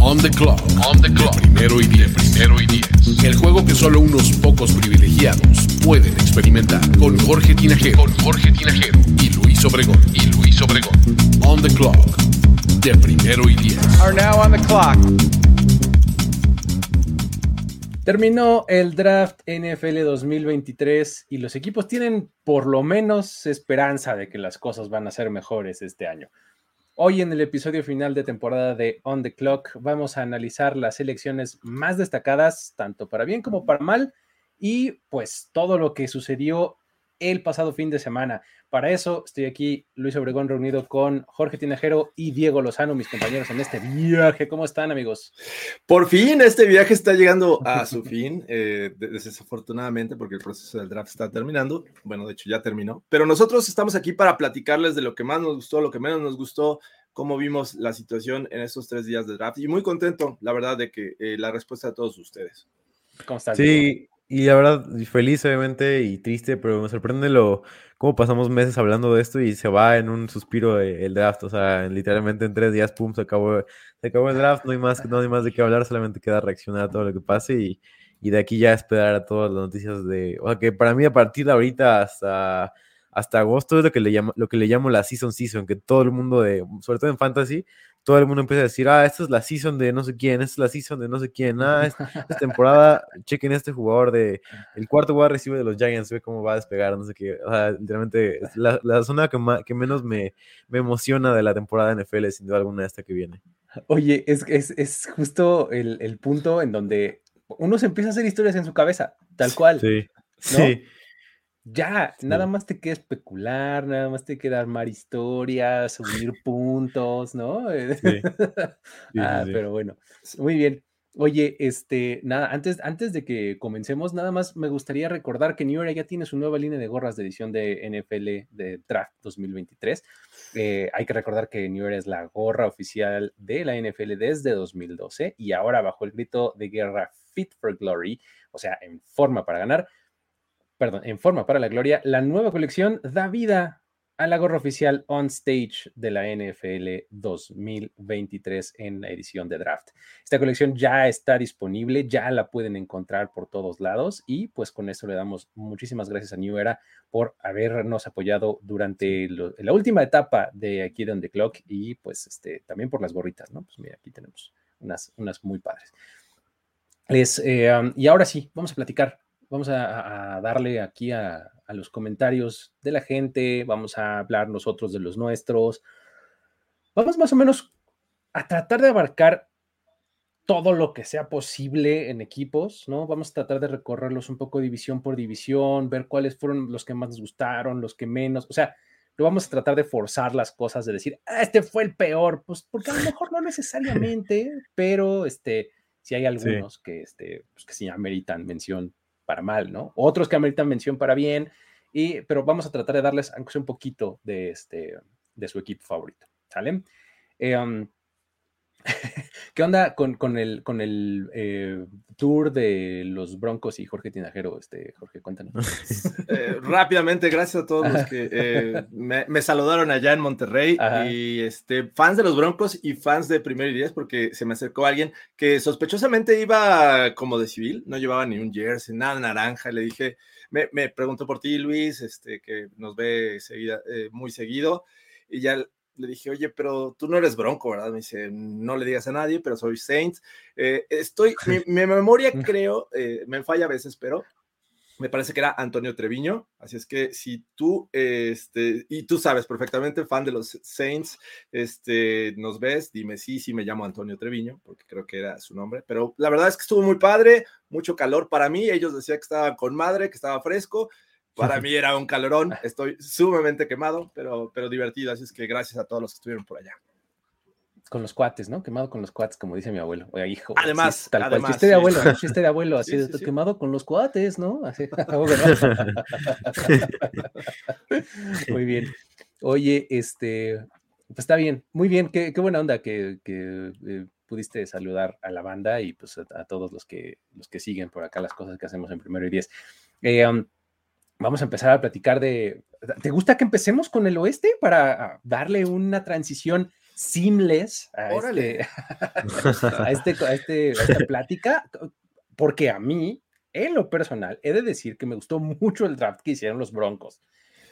On the clock. On the clock. primero y diez. Primero y diez. El juego que solo unos pocos privilegiados pueden experimentar. Con Jorge Tinajero. Con Jorge Tinajero. Y Luis Obregón. Y Luis Obregón. On the clock. De primero y diez. Are now on the clock. Terminó el draft NFL 2023 y los equipos tienen por lo menos esperanza de que las cosas van a ser mejores este año. Hoy en el episodio final de temporada de On the Clock vamos a analizar las selecciones más destacadas, tanto para bien como para mal, y pues todo lo que sucedió el pasado fin de semana. Para eso estoy aquí, Luis Obregón, reunido con Jorge Tinajero y Diego Lozano, mis compañeros en este viaje. ¿Cómo están, amigos? Por fin, este viaje está llegando a su fin, eh, desafortunadamente, porque el proceso del draft está terminando. Bueno, de hecho ya terminó. Pero nosotros estamos aquí para platicarles de lo que más nos gustó, lo que menos nos gustó, cómo vimos la situación en estos tres días de draft. Y muy contento, la verdad, de que eh, la respuesta de todos ustedes. Sí, y la verdad, feliz obviamente y triste, pero me sorprende lo cómo pasamos meses hablando de esto y se va en un suspiro el draft. O sea, literalmente en tres días, pum, se acabó, se acabó el draft, no hay más, no hay más de qué hablar, solamente queda reaccionar a todo lo que pase y, y de aquí ya esperar a todas las noticias de. O sea, que para mí a partir de ahorita hasta hasta agosto es lo que le llamo, lo que le llamo la season season, que todo el mundo de, sobre todo en fantasy, todo el mundo empieza a decir, ah, esta es la season de no sé quién, esta es la season de no sé quién, ah, esta, temporada, chequen este jugador de, el cuarto jugador recibe de los Giants, ve cómo va a despegar, no sé qué, o sea, literalmente, la, la zona que, que menos me, me, emociona de la temporada de NFL, sin duda alguna, esta que viene. Oye, es, es, es justo el, el punto en donde uno se empieza a hacer historias en su cabeza, tal cual. Sí, sí. Ya, nada más te queda especular, nada más te queda armar historias, subir puntos, ¿no? ah, pero bueno, muy bien. Oye, este, nada, antes, antes de que comencemos, nada más me gustaría recordar que New Era ya tiene su nueva línea de gorras de edición de NFL de Draft 2023. Eh, hay que recordar que New Era es la gorra oficial de la NFL desde 2012 y ahora bajo el grito de guerra Fit for Glory, o sea, en forma para ganar, perdón, en forma para la gloria, la nueva colección da vida a la gorra oficial On Stage de la NFL 2023 en la edición de draft. Esta colección ya está disponible, ya la pueden encontrar por todos lados y pues con eso le damos muchísimas gracias a New Era por habernos apoyado durante la última etapa de aquí de On The Clock y pues este, también por las gorritas, ¿no? Pues mira, aquí tenemos unas, unas muy padres. Eh, y ahora sí, vamos a platicar Vamos a, darle aquí a, los comentarios de la gente, vamos a hablar nosotros de los nuestros. Vamos más o menos a tratar de abarcar todo lo que sea posible en equipos, ¿no? Vamos a tratar de recorrerlos un poco división por división, ver cuáles fueron los que más nos gustaron, los que menos, o sea, no vamos a tratar de forzar las cosas, de decir, ah, este fue el peor, pues porque a lo mejor no necesariamente, pero este, si hay algunos que, este, pues, que sí ameritan mención para mal, ¿no? Otros que ameritan mención para bien, y, pero vamos a tratar de darles, aunque sea un poquito, de, este, de su equipo favorito, ¿sale? Eh, ¿Qué onda con, con el, con el eh, tour de los Broncos y Jorge Tinajero? Este, Jorge, cuéntanos. Eh, rápidamente, gracias a todos los que eh, me, saludaron allá en Monterrey y este, fans de los Broncos y fans de Primer y Diez, porque se me acercó alguien que sospechosamente iba como de civil, no llevaba ni un jersey, nada naranja. Le dije, me, me preguntó por ti, Luis, este, que nos ve seguida, muy seguido. Y ya le dije, oye, pero tú no eres bronco, ¿verdad? Me dice, no le digas a nadie, pero soy Saint. Eh, estoy, mi, memoria creo, eh, me falla a veces, pero me parece que era Antonio Treviño, así es que si tú, este, y tú sabes perfectamente, fan de los Saints, este, nos ves, dime sí, sí me llamo Antonio Treviño, porque creo que era su nombre, pero la verdad es que estuvo muy padre, mucho calor para mí, ellos decían que estaba con madre, que estaba fresco, para mí era un calorón, estoy sumamente quemado, pero, pero divertido, así es que gracias a todos los que estuvieron por allá. con los cuates, ¿no? Quemado con los cuates, como dice mi abuelo. Oye, hijo. Además, tal además, cual. Chiste de abuelo, ¿no? Chiste de abuelo, así, de, quemado con los cuates, ¿no? Así. Muy bien. Oye, este, pues está bien, muy bien, qué, qué buena onda que, que eh, pudiste saludar a la banda y pues a, todos los que, los que siguen por acá las cosas que hacemos en primero y diez. Eh, um, vamos a empezar a platicar de. ¿Te gusta que empecemos con el oeste para darle una transición seamless a, este, a, este, a, este, a esta plática? Porque a mí, en lo personal, he de decir que me gustó mucho el draft que hicieron los Broncos.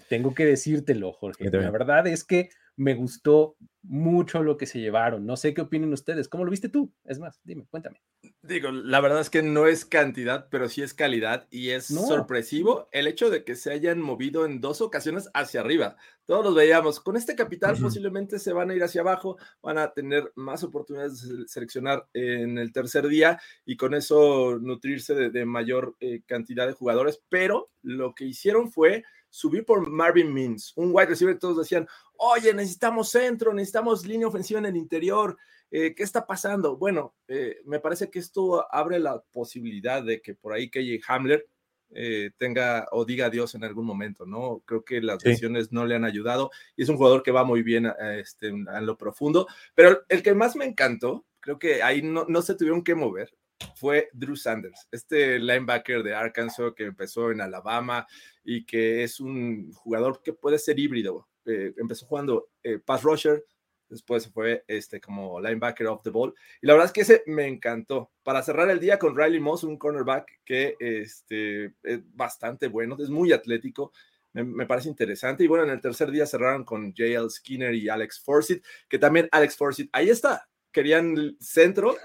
Tengo que decírtelo, Jorge. La verdad es que me gustó mucho lo que se llevaron. No sé qué opinen ustedes. ¿Cómo lo viste tú? Es más, dime, cuéntame. Digo, la verdad es que no es cantidad, pero sí es calidad y es sorpresivo el hecho de que se hayan movido en dos ocasiones hacia arriba. Todos los veíamos. Con este capital posiblemente se van a ir hacia abajo, van a tener más oportunidades de seleccionar en el tercer día y con eso nutrirse de, mayor eh, cantidad de jugadores, pero lo que hicieron fue subir por Marvin Mims, un wide receiver, todos decían, oye, necesitamos centro, necesitamos línea ofensiva en el interior, eh, ¿qué está pasando? Bueno, eh, me parece que esto abre la posibilidad de que por ahí KJ Hamler eh, tenga o diga adiós en algún momento, ¿no? Creo que las lesiones no le han ayudado y es un jugador que va muy bien a, este, lo profundo, pero el que más me encantó, creo que ahí no, no se tuvieron que mover, fue Drew Sanders, este linebacker de Arkansas que empezó en Alabama y que es un jugador que puede ser híbrido. Eh, empezó jugando eh, pass rusher, después fue este, como linebacker off the ball. Y la verdad es que ese me encantó. Para cerrar el día con Riley Moss, un cornerback que este, es bastante bueno, es muy atlético. Me, me, parece interesante. Y bueno, en el tercer día cerraron con JL Skinner y Alex Forsyth, que también Alex Forsyth, ahí está, querían centro,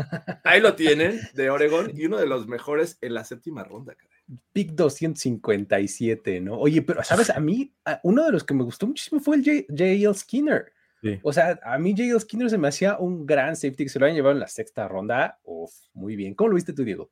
ahí lo tienen, de Oregon, y uno de los mejores en la séptima ronda, Pick 257, ¿no? Oye, pero sabes, a mí, uno de los que me gustó muchísimo fue el J.L. Skinner. O sea, a mí J.L. Skinner se me hacía un gran safety que se lo habían llevado en la sexta ronda. Uf, muy bien. ¿Cómo lo viste tú, Diego?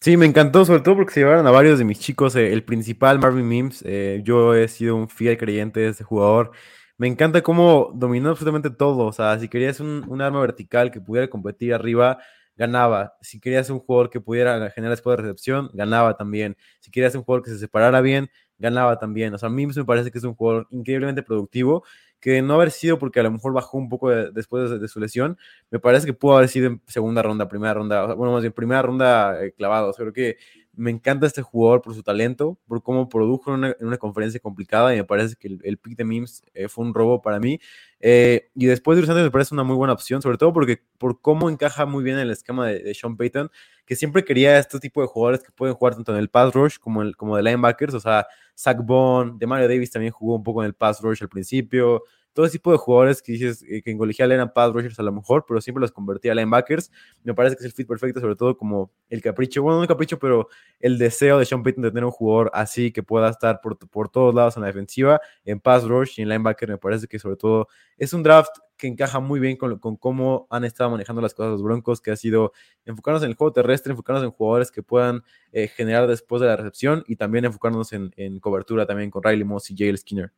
Sí, me encantó, sobre todo porque se llevaron a varios de mis chicos. Eh, el principal, Marvin Mims, eh, yo he sido un fiel creyente de ese jugador. Me encanta cómo dominó absolutamente todo. O sea, si querías un, arma vertical que pudiera competir arriba, ganaba. Si querías un jugador que pudiera generar después de recepción, ganaba también. Si querías un jugador que se separara bien, ganaba también. O sea, a mí me parece que es un jugador increíblemente productivo, que no haber sido porque a lo mejor bajó un poco después de, su lesión, me parece que pudo haber sido en segunda ronda, primera ronda, bueno, más bien primera ronda eh, clavado. creo que me encanta este jugador por su talento, por cómo produjo en una, conferencia complicada y me parece que el, pick de Mims eh, fue un robo para mí. Eh, y después de Santos me parece una muy buena opción, sobre todo porque por cómo encaja muy bien en el esquema de, Sean Payton, que siempre quería este tipo de jugadores que pueden jugar tanto en el pass rush como, el, como de linebackers, o sea, Zach Bond, de Mario Davis también jugó un poco en el pass rush al principio, todo tipo de jugadores que dices eh, que en colegial eran pass rushers a lo mejor, pero siempre los convertía a linebackers. Me parece que es el fit perfecto, sobre todo como el capricho, bueno, no el capricho, pero el deseo de Sean Payton de tener un jugador así que pueda estar por, por todos lados en la defensiva, en pass rush y en linebacker. Me parece que sobre todo es un draft que encaja muy bien con, con, cómo han estado manejando las cosas los Broncos, que ha sido enfocarnos en el juego terrestre, enfocarnos en jugadores que puedan eh, generar después de la recepción y también enfocarnos en, en cobertura también con Riley Moss y Jale Skinner.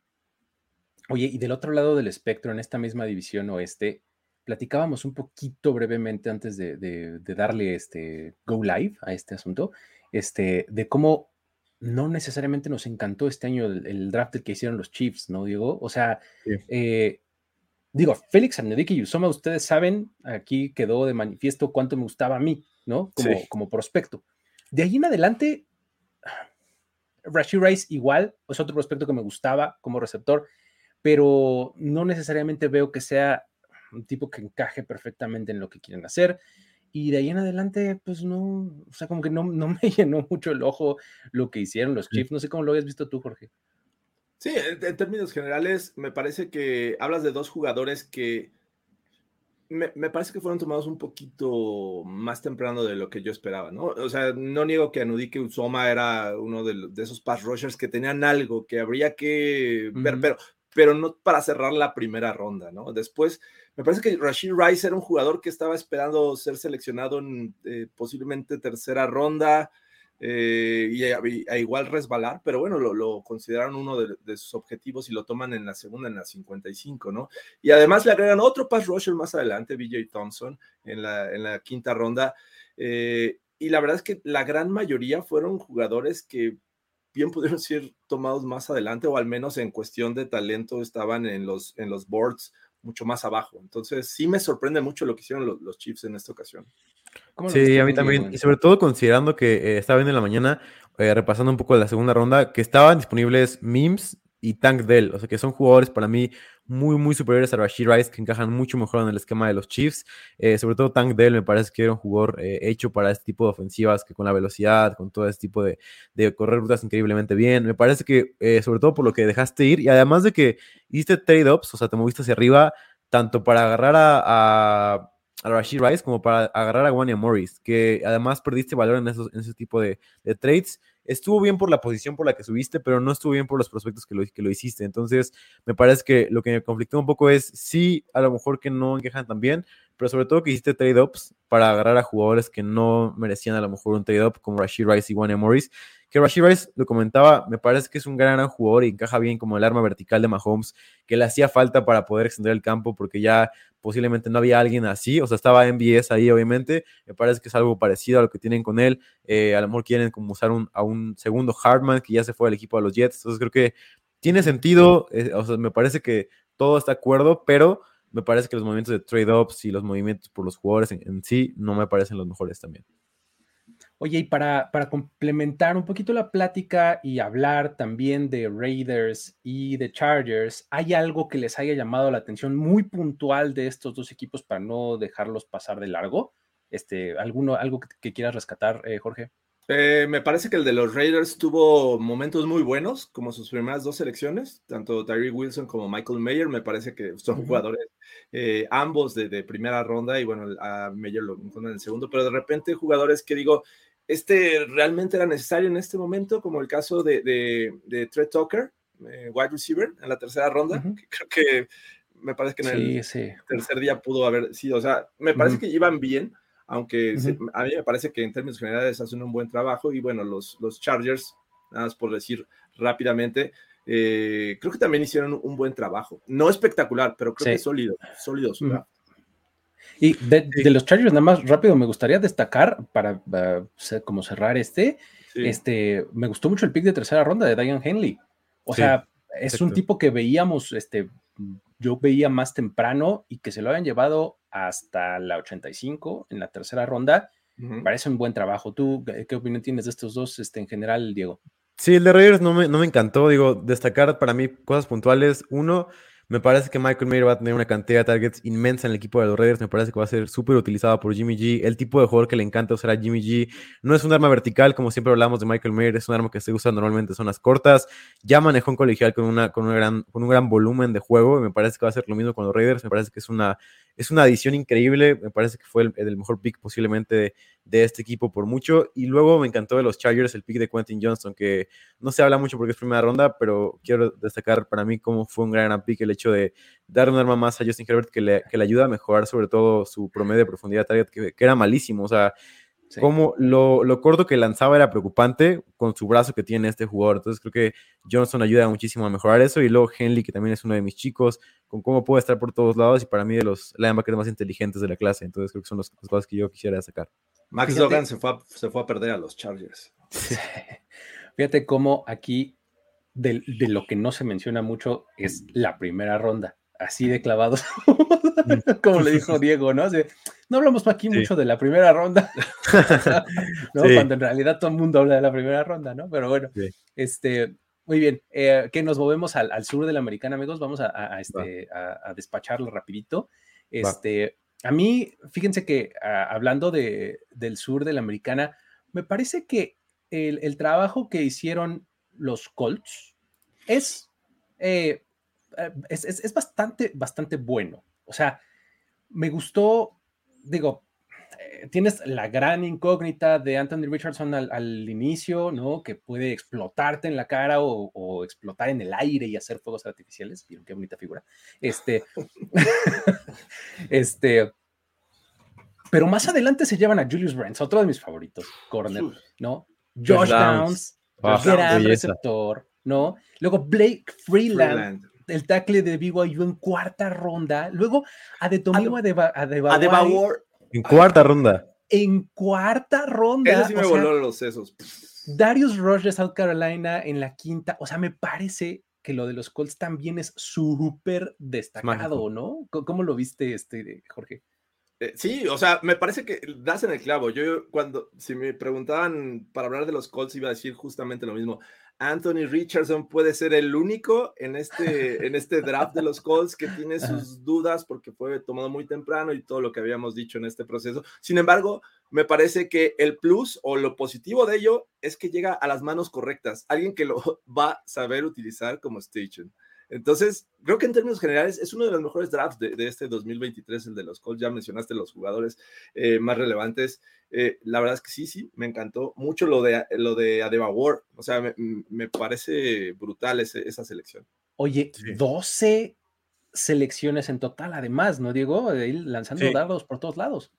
Oye, y del otro lado del espectro, en esta misma división oeste, platicábamos un poquito brevemente antes de, darle este go live a este asunto, este, de cómo no necesariamente nos encantó este año el, draft que hicieron los Chiefs, ¿no, Diego? O sea, eh, digo, Félix Arnedique y Usoma, ustedes saben, aquí quedó de manifiesto cuánto me gustaba a mí, ¿no? Como, como prospecto. De ahí en adelante, Rashid Rice igual, es otro prospecto que me gustaba como receptor pero no necesariamente veo que sea un tipo que encaje perfectamente en lo que quieren hacer. Y de ahí en adelante, pues no, o sea, como que no, no me llenó mucho el ojo lo que hicieron los Chiefs. No sé cómo lo habías visto tú, Jorge. Sí, en, términos generales, me parece que hablas de dos jugadores que me, parece que fueron tomados un poquito más temprano de lo que yo esperaba, ¿no? O sea, no niego que Anudike Usoma era uno de, esos pass rushers que tenían algo que habría que ver, pero pero no para cerrar la primera ronda, ¿no? Después, me parece que Rashid Rice era un jugador que estaba esperando ser seleccionado en eh, posiblemente tercera ronda. eh, y, a, igual resbalar, pero bueno, lo, consideraron uno de, sus objetivos y lo toman en la segunda, en la 55, ¿no? Y además le agregan otro pass rusher más adelante, BJ Thompson, en la, quinta ronda. Eh, y la verdad es que la gran mayoría fueron jugadores que bien pudieron ser tomados más adelante o al menos en cuestión de talento estaban en los, en los boards mucho más abajo. Entonces sí me sorprende mucho lo que hicieron los, los Chiefs en esta ocasión. Sí, a mí también. Y sobre todo considerando que eh, estaba viendo en la mañana, eh, repasando un poco de la segunda ronda, que estaban disponibles Mims y Tank Dell. O sea, que son jugadores para mí muy, muy superiores a Rashid Rice, que encajan mucho mejor en el esquema de los Chiefs. Eh, sobre todo Tank Dell me parece que era un jugador hecho para este tipo de ofensivas, que con la velocidad, con todo este tipo de, de correr rutas increíblemente bien. Me parece que, sobre todo por lo que dejaste ir, y además de que hiciste trade-ups, o sea, te moviste hacia arriba, tanto para agarrar a a Rashid Rice como para agarrar a Wanya Morris, que además perdiste valor en, esos, en ese tipo de, trades. Estuvo bien por la posición por la que subiste, pero no estuvo bien por los prospectos que lo, que lo hiciste. Entonces, me parece que lo que me conflictó un poco es, sí, a lo mejor que no encajan tan bien, pero sobre todo que hiciste trade-ups para agarrar a jugadores que no merecían a lo mejor un trade-up, como Rashid Rice y Wanya Morris, que Rashid Rice, lo comentaba, me parece que es un gran, jugador y encaja bien como el arma vertical de Mahomes, que le hacía falta para poder extender el campo porque ya posiblemente no había alguien así, o sea, estaba MBS ahí obviamente, me parece que es algo parecido a lo que tienen con él, eh, a lo mejor quieren como usar un, a un segundo Hartman que ya se fue al equipo de los Jets, entonces creo que tiene sentido, eh, o sea, me parece que todo está de acuerdo, pero me parece que los movimientos de trade-ups y los movimientos por los jugadores en sí no me parecen los mejores también. Oye, y para, para complementar un poquito la plática y hablar también de Raiders y de Chargers, ¿hay algo que les haya llamado la atención muy puntual de estos dos equipos para no dejarlos pasar de largo? Este, ¿alguno, ¿Algo que, quieras rescatar, eh, Jorge? Eh, me parece que el de los Raiders tuvo momentos muy buenos, como sus primeras dos selecciones, tanto Tyree Wilson como Michael Mayer, me parece que son jugadores eh, ambos de, primera ronda, y bueno, a Mayer lo encuentran en el segundo, pero de repente jugadores que digo, este realmente era necesario en este momento, como el caso de, de, de Trent Tucker, eh, wide receiver, en la tercera ronda, que creo que me parece que en el tercer día pudo haber sido, o sea, me parece que iban bien, aunque a mí me parece que en términos generales hacen un buen trabajo y bueno, los, los Chargers, nada más por decir rápidamente, eh, creo que también hicieron un buen trabajo. No espectacular, pero creo que sólido, sólido y de, los Chargers, nada más rápido, me gustaría destacar para como cerrar este, este, me gustó mucho el pick de tercera ronda de Diane Henley. O sea, es un tipo que veíamos, este, yo veía más temprano y que se lo habían llevado hasta la 85 en la tercera ronda. Parece un buen trabajo. ¿Tú qué opinión tienes de estos dos este, en general, Diego? Sí, el de Raiders no me, no me encantó. Digo, destacar para mí cosas puntuales. Uno, me parece que Michael Mayer va a tener una cantidad de targets inmensa en el equipo de los Raiders. Me parece que va a ser súper utilizado por Jimmy G. El tipo de jugador que le encanta usar a Jimmy G no es un arma vertical, como siempre hablamos de Michael Mayer, es un arma que se usa normalmente en zonas cortas. Ya manejó un colegial con, una, con, gran, con un gran volumen de juego. Y me parece que va a ser lo mismo con los Raiders. Me parece que es una, es una adición increíble. Me parece que fue el, mejor pick posiblemente de, este equipo por mucho. Y luego me encantó de los Chargers el pick de Quentin Johnston, que no se habla mucho porque es primera ronda, pero quiero destacar para mí cómo fue un gran pick el hecho de dar un arma más a Justin Herbert que le, que le ayuda a mejorar sobre todo su promedio de profundidad target, que, que era malísimo. O sea, como lo, lo, corto que lanzaba era preocupante con su brazo que tiene este jugador. Entonces creo que Johnson ayuda muchísimo a mejorar eso. Y luego Henley, que también es uno de mis chicos, con cómo puede estar por todos lados y para mí de los linebackers más inteligentes de la clase. Entonces creo que son las, cosas que yo quisiera sacar. Max Logan se fue, a, se fue a perder a los Chargers. Fíjate cómo aquí de, de lo que no se menciona mucho es la primera ronda así de clavados, como le dijo Diego, ¿no? no hablamos aquí mucho de la primera ronda, ¿no? Cuando en realidad todo el mundo habla de la primera ronda, ¿no? Pero bueno, este, muy bien, eh, que nos movemos al, sur de la americana, amigos, vamos a, este, a, despacharlo rapidito. Este, a mí, fíjense que hablando de, del sur de la americana, me parece que el, el trabajo que hicieron los Colts es... Eh, eh, es, bastante, bastante bueno. O sea, me gustó, digo, eh, tienes la gran incógnita de Anthony Richardson al, inicio, ¿no? Que puede explotarte en la cara o, explotar en el aire y hacer fuegos artificiales. Vieron qué bonita figura. Este, este, pero más adelante se llevan a Julius Brents, otro de mis favoritos, corner, ¿no? Josh, Downs, gran receptor, ¿no? Luego Blake Freeland, el tackle de BYU en cuarta ronda. Luego Adetomiwa Adebayor. En cuarta ronda. En cuarta ronda. Eso sí me voló los sesos. Darius Rush de South Carolina en la quinta. O sea, me parece que lo de los Colts también es súper destacado, ¿no? ¿Cómo lo viste, este, Jorge? Eh, sí, o sea, me parece que das en el clavo. Yo cuando, si me preguntaban para hablar de los Colts, iba a decir justamente lo mismo. Anthony Richardson puede ser el único en este, en este draft de los Colts que tiene sus dudas porque fue tomado muy temprano y todo lo que habíamos dicho en este proceso. Sin embargo, me parece que el plus o lo positivo de ello es que llega a las manos correctas, alguien que lo va a saber utilizar como station. Entonces, creo que en términos generales es uno de los mejores drafts de, este 2023, el de los Colts. Ya mencionaste los jugadores eh, más relevantes. Eh, la verdad es que sí, sí, me encantó mucho lo de, lo de War. O sea, me, parece brutal esa selección. Oye, 12 selecciones en total, además, ¿no, Diego? lanzando dardos por todos lados.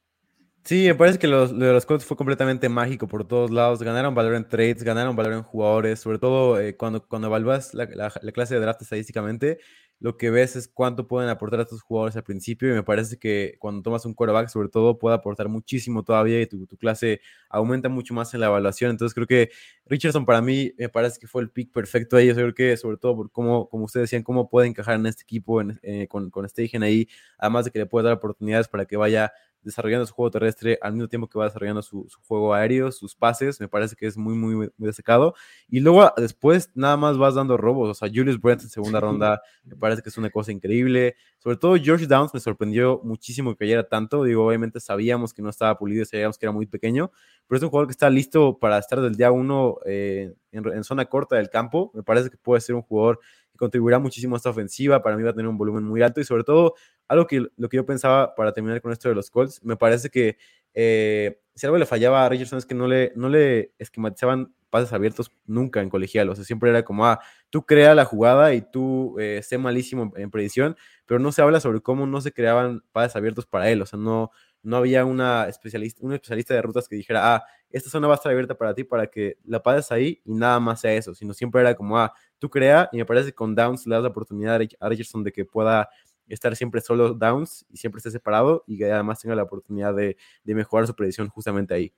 Sí, me parece que lo de los Colts fue completamente mágico por todos lados. Ganaron valor en trades, ganaron valor en jugadores, sobre todo eh, cuando, cuando evalúas la, clase de draft estadísticamente, lo que ves es cuánto pueden aportar a estos jugadores al principio y me parece que cuando tomas un quarterback, sobre todo, puede aportar muchísimo todavía y tu, tu clase aumenta mucho más en la evaluación. Entonces creo que Richardson para mí me parece que fue el pick perfecto ahí. Yo creo que sobre todo por cómo, como ustedes decían, cómo puede encajar en este equipo eh, con, con Stegen ahí, además de que le puede dar oportunidades para que vaya desarrollando su juego terrestre al mismo tiempo que va desarrollando su, juego aéreo, sus pases, me parece que es muy, muy, muy destacado. Y luego después nada más vas dando robos, o sea, Julius Brent en segunda ronda, me parece que es una cosa increíble. Sobre todo George Downs me sorprendió muchísimo que cayera tanto, digo, obviamente sabíamos que no estaba pulido, sabíamos que era muy pequeño, pero es un jugador que está listo para estar del día uno eh, en, en zona corta del campo, me parece que puede ser un jugador contribuirá muchísimo a esta ofensiva, para mí va a tener un volumen muy alto y sobre todo algo que lo que yo pensaba para terminar con esto de los Colts, me parece que eh, si algo le fallaba a Richardson es que no le, no le esquematizaban pases abiertos nunca en colegial, o sea, siempre era como, ah, tú crea la jugada y tú eh, sé malísimo en, predicción, pero no se habla sobre cómo no se creaban pases abiertos para él, o sea, no, no había una especialista, un especialista de rutas que dijera, ah, esta zona va a estar abierta para ti para que la pases ahí y nada más sea eso, sino siempre era como, ah, tú crea y me parece que con Downs le das la oportunidad a Richardson de que pueda estar siempre solo downs y siempre esté separado y que además tenga la oportunidad de, mejorar su predicción justamente ahí.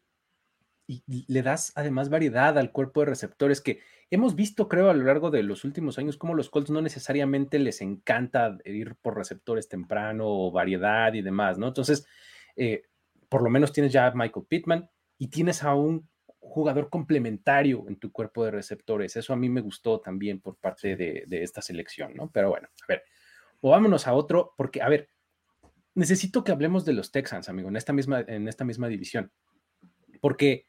Y le das además variedad al cuerpo de receptores que hemos visto, creo, a lo largo de los últimos años, como los Colts no necesariamente les encanta ir por receptores temprano o variedad y demás, ¿no? Entonces, eh, por lo menos tienes ya a Michael Pittman y tienes a un jugador complementario en tu cuerpo de receptores. Eso a mí me gustó también por parte de, de esta selección, ¿no? Pero bueno, a ver, o vámonos a otro, porque, a ver, necesito que hablemos de los Texans, amigo, en esta misma, en esta misma división. Porque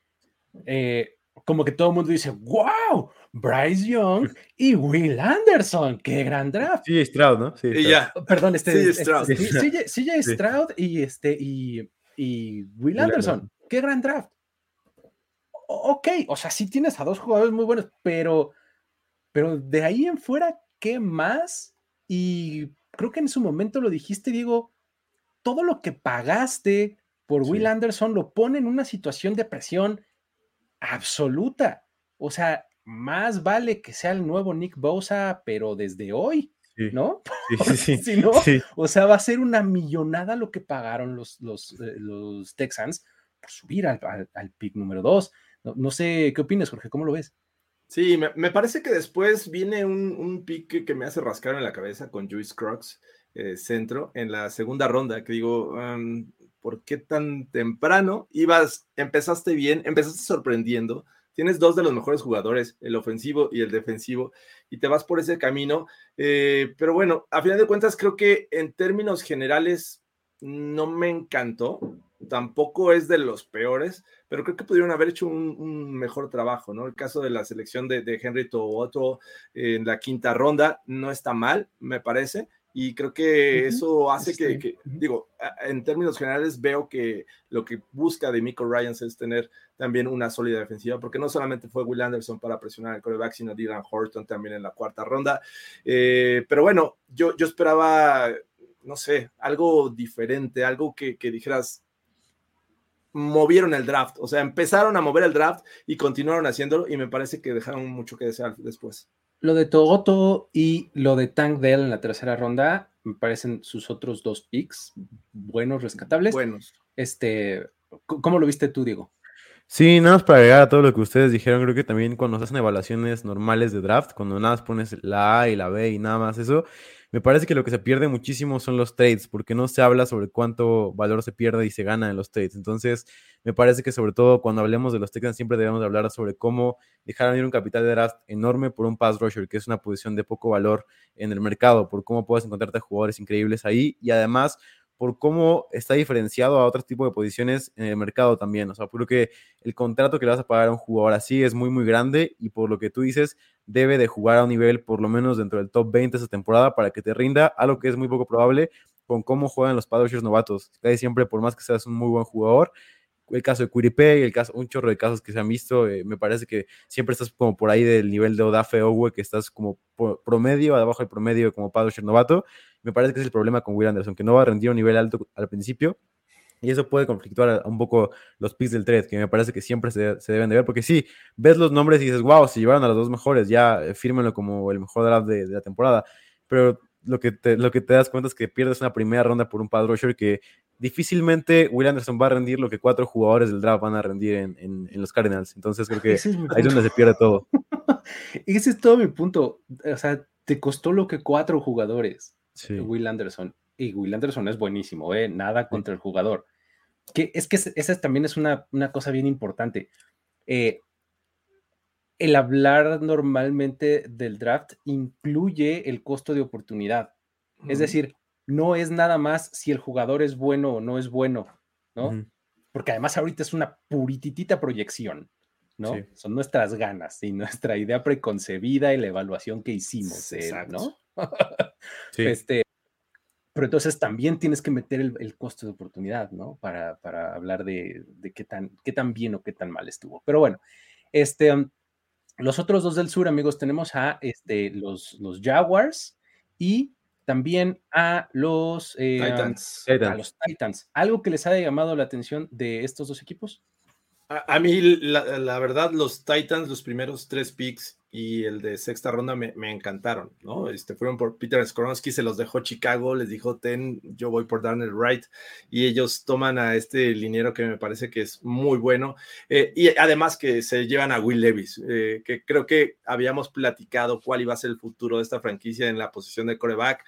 eh, como que todo el mundo dice, wow, Bryce Young y Will Anderson, qué gran draft. Sí, Stroud, ¿no? Sí, ya. Perdón, este, sí, Stroud. sí, Stroud y, este, y, y Will Anderson, qué gran draft. Ok, o sea, sí tienes a dos jugadores muy buenos, pero, pero de ahí en fuera, ¿qué más? Y creo que en su momento lo dijiste, Diego, todo lo que pagaste por Will Anderson lo pone en una situación de presión absoluta. O sea, más vale que sea el nuevo Nick Bosa, pero desde hoy, ¿no? Sí, sí, no, o sea, va a ser una millonada lo que pagaron los, los, eh, los Texans por subir al, pick número dos. No, sé, ¿qué opinas, Jorge? ¿Cómo lo ves? Sí, me, parece que después viene un, un pick que me hace rascar en la cabeza con Juice Crux, eh, centro, en la segunda ronda, que digo, ¿por qué tan temprano? Ibas, empezaste bien, empezaste sorprendiendo, tienes dos de los mejores jugadores, el ofensivo y el defensivo, y te vas por ese camino. Eh, pero bueno, a final de cuentas, creo que en términos generales no me encantó tampoco es de los peores, pero creo que pudieron haber hecho un, mejor trabajo, ¿no? El caso de la selección de, Henry Toboto en la quinta ronda no está mal, me parece, y creo que eso hace que, digo, en términos generales veo que lo que busca de Michael Ryans es tener también una sólida defensiva, porque no solamente fue Will Anderson para presionar al coreback, sino Dylan Horton también en la cuarta ronda. Eh, pero bueno, yo, yo esperaba, no sé, algo diferente, algo que, que dijeras, movieron el draft, o sea, empezaron a mover el draft y continuaron haciéndolo y me parece que dejaron mucho que desear después. Lo de Togoto y lo de Tank Dell en la tercera ronda me parecen sus otros dos picks buenos, rescatables. Buenos. Este, ¿cómo lo viste tú, Diego? Sí, nada más para agregar a todo lo que ustedes dijeron, creo que también cuando se hacen evaluaciones normales de draft, cuando nada más pones la A y la B y nada más eso, me parece que lo que se pierde muchísimo son los trades, porque no se habla sobre cuánto valor se pierde y se gana en los trades. Entonces, me parece que sobre todo cuando hablemos de los Texans siempre debemos hablar sobre cómo dejar ir un capital de draft enorme por un pass rusher, que es una posición de poco valor en el mercado, por cómo puedes encontrarte jugadores increíbles ahí y además por cómo está diferenciado a otros tipos de posiciones en el mercado también. O sea, creo que el contrato que le vas a pagar a un jugador así es muy, muy grande y por lo que tú dices, debe de jugar a un nivel por lo menos dentro del top 20 esa temporada para que te rinda, algo que es muy poco probable con cómo juegan los Padres novatos. Casi siempre, por más que seas un muy buen jugador, el caso de Quiripe, el caso, un chorro de casos que se han visto, eh, me parece que siempre estás como por ahí del nivel de Odafe Owe, que estás como promedio, abajo del promedio como Padres novato. Me parece que es el problema con Will Anderson, que no va a rendir un nivel alto al principio, y eso puede conflictuar un poco los picks del trade, que me parece que siempre se, deben de ver, porque sí, ves los nombres y dices, wow, se llevaron a los dos mejores, ya eh, fírmenlo como el mejor draft de, la temporada. Pero lo que, te, lo que te das cuenta es que pierdes una primera ronda por un pad rusher que difícilmente Will Anderson va a rendir lo que cuatro jugadores del draft van a rendir en, los Cardinals. Entonces creo que ahí es donde se pierde todo. ese es todo mi punto. O sea, te costó lo que cuatro jugadores, Will Anderson. Y Will Anderson es buenísimo, ¿eh? nada contra el jugador que es que esa también es una, cosa bien importante. Eh, el hablar normalmente del draft incluye el costo de oportunidad. Es decir, no es nada más si el jugador es bueno o no es bueno, ¿no? Porque además ahorita es una purititita proyección, ¿no? Son nuestras ganas y nuestra idea preconcebida y la evaluación que hicimos, ¿no? sí. Este, pero entonces también tienes que meter el, costo de oportunidad, ¿no? Para, hablar de, qué, tan, qué tan bien o qué tan mal estuvo. Pero bueno, este, los otros dos del sur, amigos, tenemos a este, los, los Jaguars y también a los, eh, Titans. a los Titans. ¿Algo que les haya llamado la atención de estos dos equipos? A, mí, la, verdad, los Titans, los primeros tres picks y el de sexta ronda me, encantaron, ¿no? Este, fueron por Peter Skoronsky, se los dejó Chicago, les dijo, ten, yo voy por Darnell Wright, y ellos toman a este liniero que me parece que es muy bueno, eh, y además que se llevan a Will Levis, eh, que creo que habíamos platicado cuál iba a ser el futuro de esta franquicia en la posición de coreback,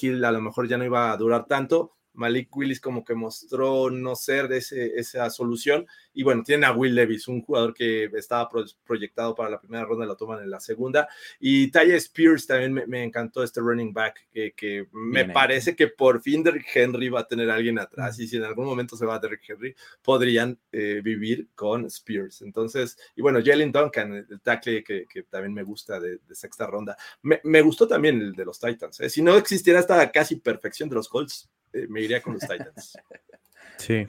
Hill a lo mejor ya no iba a durar tanto, Malik Willis como que mostró no ser ese, esa solución. Y bueno, tienen a Will Levis, un jugador que estaba proyectado para la primera ronda, lo toman en la segunda. Y Ty Spears también me, encantó este running back, que, me parece que por fin Derrick Henry va a tener a alguien atrás. Y si en algún momento se va a Derrick Henry, podrían eh, vivir con Spears. Entonces, y bueno, Jalen Duncan, el tackle que, también me gusta de, sexta ronda. Me, gustó también el de los Titans. ¿eh? Si no existiera esta casi perfección de los Colts, eh, me iría con los Titans. Sí.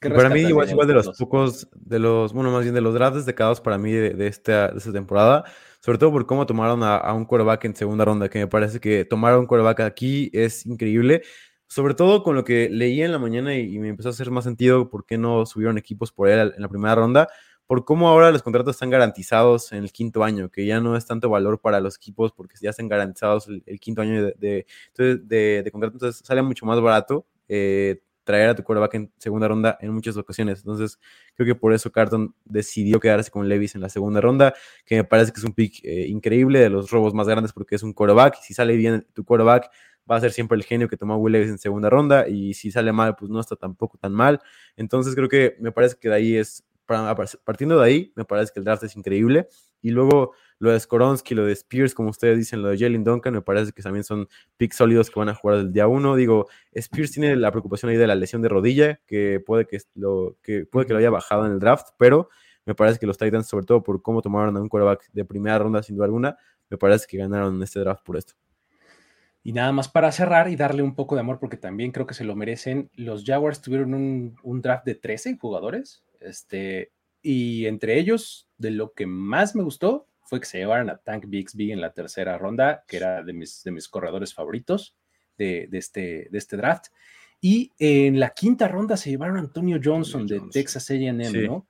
Para mí, igual, igual de los pocos, de los, bueno, más bien de los drafts destacados para mí de, esta, de esta temporada, sobre todo por cómo tomaron a, un quarterback en segunda ronda, que me parece que tomar a un quarterback aquí es increíble, sobre todo con lo que leí en la mañana y, y, me empezó a hacer más sentido por qué no subieron equipos por él en la primera ronda, por cómo ahora los contratos están garantizados en el quinto año, que ya no es tanto valor para los equipos porque ya están garantizados el, quinto año de, de, contrato, entonces sale mucho más barato eh, traer a tu quarterback en segunda ronda en muchas ocasiones. Entonces, creo que por eso Carton decidió quedarse con Levis en la segunda ronda, que me parece que es un pick eh, increíble de los robos más grandes porque es un quarterback. Si sale bien tu quarterback, va a ser siempre el genio que tomó Will Levis en segunda ronda y si sale mal, pues no está tampoco tan mal. Entonces creo que me parece que de ahí es partiendo de ahí, me parece que el draft es increíble. Y luego lo de Skoronsky, lo de Spears, como ustedes dicen, lo de Jalen Duncan, me parece que también son picks sólidos que van a jugar del día uno. Digo, Spears tiene la preocupación ahí de la lesión de rodilla, que puede que lo, que puede que lo haya bajado en el draft, pero me parece que los Titans, sobre todo por cómo tomaron a un quarterback de primera ronda, sin duda alguna, me parece que ganaron este draft por esto. Y nada más para cerrar y darle un poco de amor, porque también creo que se lo merecen, los Jaguars tuvieron un, un draft de 13 jugadores este, y entre ellos, de lo que más me gustó fue que se llevaran a Tank Bixby en la tercera ronda, que era de mis, de mis corredores favoritos de, este, de este draft. Y en la quinta ronda se llevaron a Antonio Johnson de Texas AM, ¿no?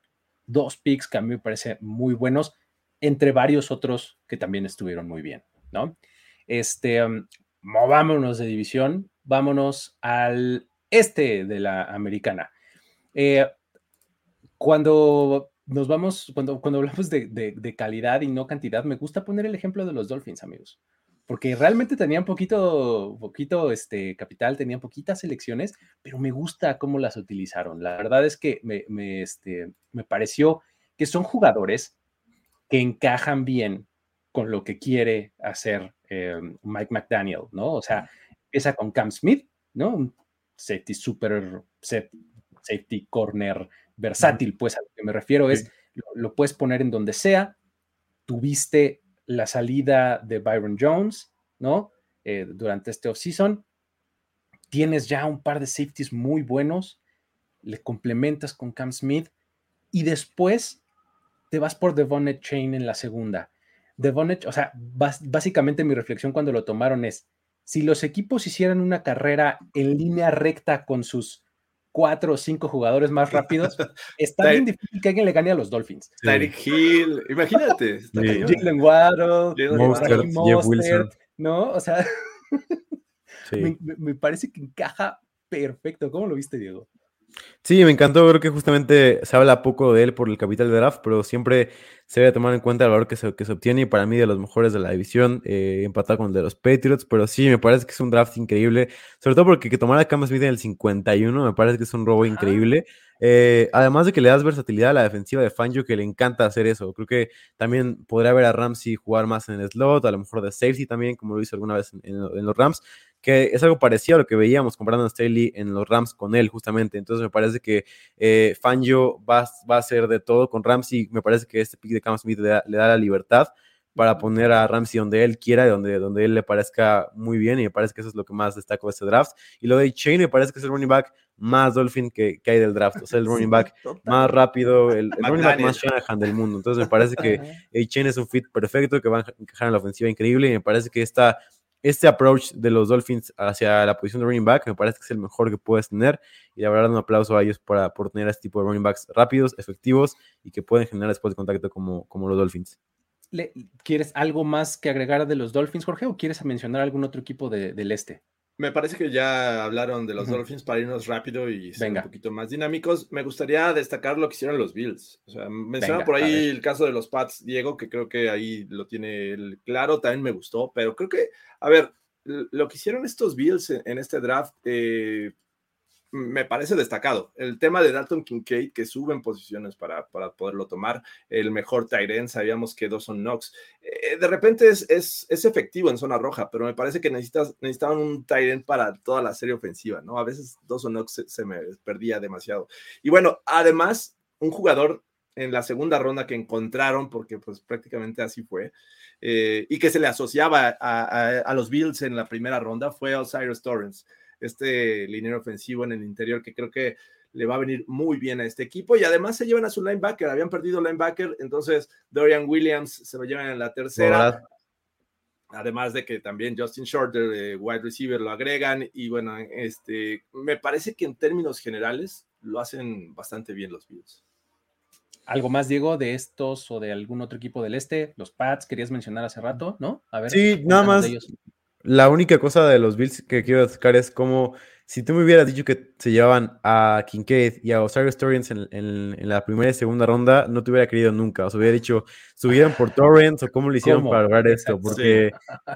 Dos picks que a mí me parecen muy buenos, entre varios otros que también estuvieron muy bien, ¿no? Este, um, movámonos de división, vámonos al este de la americana. Eh, cuando nos vamos, cuando, cuando hablamos de, de, calidad y no cantidad, me gusta poner el ejemplo de los Dolphins, amigos, porque realmente tenían poquito, poquito este, capital, tenían poquitas elecciones, pero me gusta cómo las utilizaron. La verdad es que me, me, este, me pareció que son jugadores que encajan bien con lo que quiere hacer eh, Mike McDaniel, ¿no? O sea, empieza con Cam Smith, ¿no? Un safety super, safety corner versátil, pues a lo que me refiero es, lo, puedes poner en donde sea, tuviste la salida de Byron Jones, ¿no? Eh, durante este offseason, tienes ya un par de safeties muy buenos, le complementas con Cam Smith. Y después te vas por Devon Chain en la segunda. Devon, o sea, básicamente mi reflexión cuando lo tomaron es, si los equipos hicieran una carrera en línea recta con sus cuatro o cinco jugadores más rápidos, está bien difícil que alguien le gane a los Dolphins. Tyreek Hill, imagínate. Jalen Waddle, Monster, ¿no? O sea, me, parece que encaja perfecto. ¿Cómo lo viste, Diego? Sí, me encantó. Creo que justamente se habla poco de él por el capital de draft, pero siempre se debe tomar en cuenta el valor que se, que se obtiene y para mí de los mejores de la división, eh, empatado con el de los Patriots, pero sí, me parece que es un draft increíble, sobre todo porque que tomar a Cam Smith en el 51 me parece que es un robo increíble. Eh, además de que le das versatilidad a la defensiva de Fangio, que le encanta hacer eso. Creo que también podría ver a Ramsey jugar más en el slot, a lo mejor de safety también, como lo hizo alguna vez en, los Rams, que es algo parecido a lo que veíamos con Brandon Staley en los Rams con él, justamente. Entonces me parece que eh, Fangio va, va, a hacer de todo con Ramsey. Me parece que este pick de Cam Smith le da, la libertad para poner a Ramsey donde él quiera y donde, donde él le parezca muy bien, y me parece que eso es lo que más destaco de este draft. Y lo de Chain me parece que es el running back más Dolphin que, que hay del draft, o sea, el running back más rápido, el, running back más Shanahan del mundo. Entonces me parece que A-Chain es un fit perfecto, que va a encajar en la ofensiva increíble, y me parece que esta este approach de los Dolphins hacia la posición de running back me parece que es el mejor que puedes tener y la verdad un aplauso a ellos por, por tener este tipo de running backs rápidos, efectivos y que pueden generar después de contacto como, como los Dolphins. ¿Quieres algo más que agregar de los Dolphins, Jorge, o quieres mencionar algún otro equipo del este? Me parece que ya hablaron de los Dolphins para irnos rápido y ser un poquito más dinámicos. Me gustaría destacar lo que hicieron los Bills. O sea, menciona por ahí el caso de los Pats, Diego, que creo que ahí lo tiene claro, también me gustó, pero creo que, a ver, lo que hicieron estos Bills en, este draft, eh, me parece destacado. El tema de Dalton Kincaid, que sube en posiciones para, para poderlo tomar, el mejor Tyren, sabíamos que Dawson Knox, eh, de repente es, es, es, efectivo en zona roja, pero me parece que necesitas, necesitaban un Tyren para toda la serie ofensiva, ¿no? A veces Dawson Knox se, me perdía demasiado. Y bueno, además, un jugador en la segunda ronda que encontraron, porque pues prácticamente así fue, eh, y que se le asociaba a, a, los Bills en la primera ronda, fue Osiris Torrance este liniero ofensivo en el interior que creo que le va a venir muy bien a este equipo y además se llevan a su linebacker, habían perdido linebacker, entonces Dorian Williams se lo llevan en la tercera. Además de que también Justin Shorter, eh, wide receiver, lo agregan. Y bueno, este, me parece que en términos generales lo hacen bastante bien los Bills. ¿Algo más, Diego, de estos o de algún otro equipo del este? Los Pats, querías mencionar hace rato, ¿no? A ver. Sí, nada más. La única cosa de los Bills que quiero destacar es como si tú me hubieras dicho que se llevaban a Kincaid y a Osiris Torrance en, la primera y segunda ronda, no te hubiera querido nunca. O sea, hubiera dicho, subieron por Torrance o cómo lo hicieron para lograr esto. Porque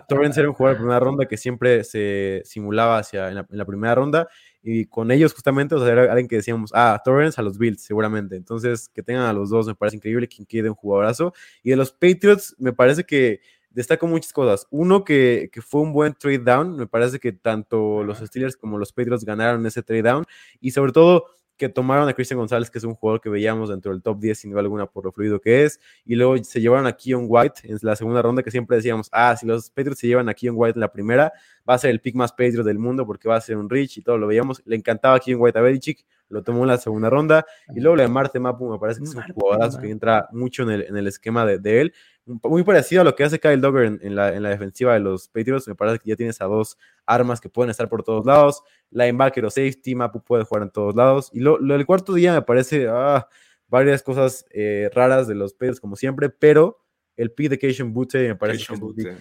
Torrance era un jugador de primera ronda que siempre se simulaba hacia en la, primera ronda y con ellos justamente, o sea, era alguien que decíamos, ah, Torrance a los Bills, seguramente. Entonces, que tengan a los dos me parece increíble. Kincaid es un jugadorazo. Y de los Patriots, me parece que destaco muchas cosas. Uno, que, fue un buen trade down. Me parece que tanto los Steelers como los Patriots ganaron ese trade down. Y sobre todo, que tomaron a Christian González, que es un jugador que veíamos dentro del top 10, sin duda alguna, por lo fluido que es. Y luego se llevaron a Keon White en la segunda ronda, que siempre decíamos, ah, si los Patriots se llevan a Keon White en la primera, va a ser el pick más Patriot del mundo porque va a ser un Rich y todo lo veíamos. Le encantaba Keon White a Belichick, lo tomó en la segunda ronda. Y luego la de Marte Mapu me parece que es un jugadorazo que entra mucho en el, en el esquema de, de, él. Muy parecido a lo que hace Kyle Dogger en, la, en, la, defensiva de los Patriots. Me parece que ya tienes a dos armas que pueden estar por todos lados. Linebacker o safety, Mapu puede jugar en todos lados. Y lo, lo del cuarto día me parece ah, varias cosas eh, raras de los Patriots, como siempre, pero el P de Cation Butte me parece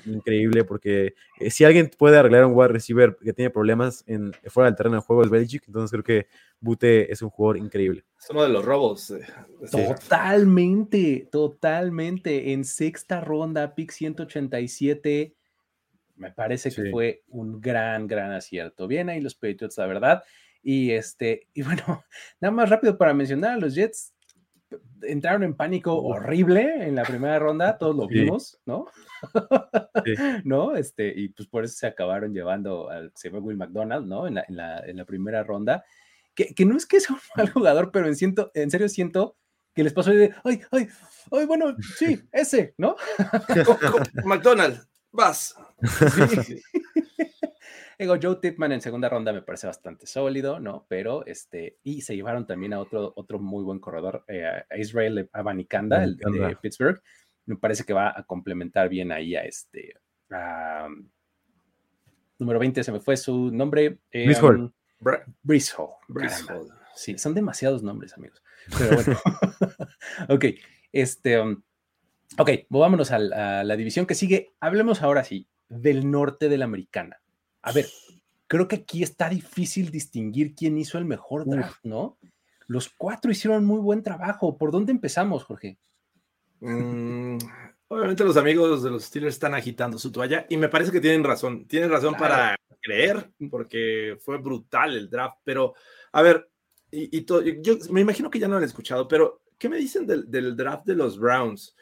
increíble porque eh, si alguien puede arreglar un wide receiver que tiene problemas en, fuera del terreno de juego es Belichick, entonces creo que Butte es un jugador increíble. Es uno de los robos. Eh, totalmente, totalmente. En sexta ronda, pick 187, me parece que fue un gran, gran acierto. Bien ahí los Patriots, la verdad. Y este, y bueno, nada más rápido para mencionar a los Jets, entraron en pánico horrible en la primera ronda, todos lo vimos, ¿no? ¿No? Este, y pues por eso se acabaron llevando al se Will McDonald, ¿no? En la, primera ronda. Que, no es que sea un mal jugador, pero en, siento, en serio siento que les pasó de, ay, ay, ay, bueno, sí, ese, ¿no? McDonald, vas. Digo, Joe Tipman en segunda ronda me parece bastante sólido, ¿no? Pero este, y se llevaron también a otro, otro muy buen corredor, eh, a Israel Abanikanda, el de Pittsburgh. Me parece que va a complementar bien ahí a este. número 20 se me fue su nombre. Eh, Hall. Sí, son demasiados nombres, amigos. Pero bueno. ok, este. Um, ok, movámonos a la división que sigue. Hablemos ahora sí del norte de la americana a ver, creo que aquí está difícil distinguir quién hizo el mejor draft, ¿no? Los cuatro hicieron muy buen trabajo. ¿Por dónde empezamos, Jorge? Mm, obviamente los amigos de los Steelers están agitando su toalla y me parece que tienen razón. Tienen razón para creer porque fue brutal el draft. Pero, a ver, y, yo me imagino que ya no han escuchado, pero ¿qué me dicen del, del draft de los Browns?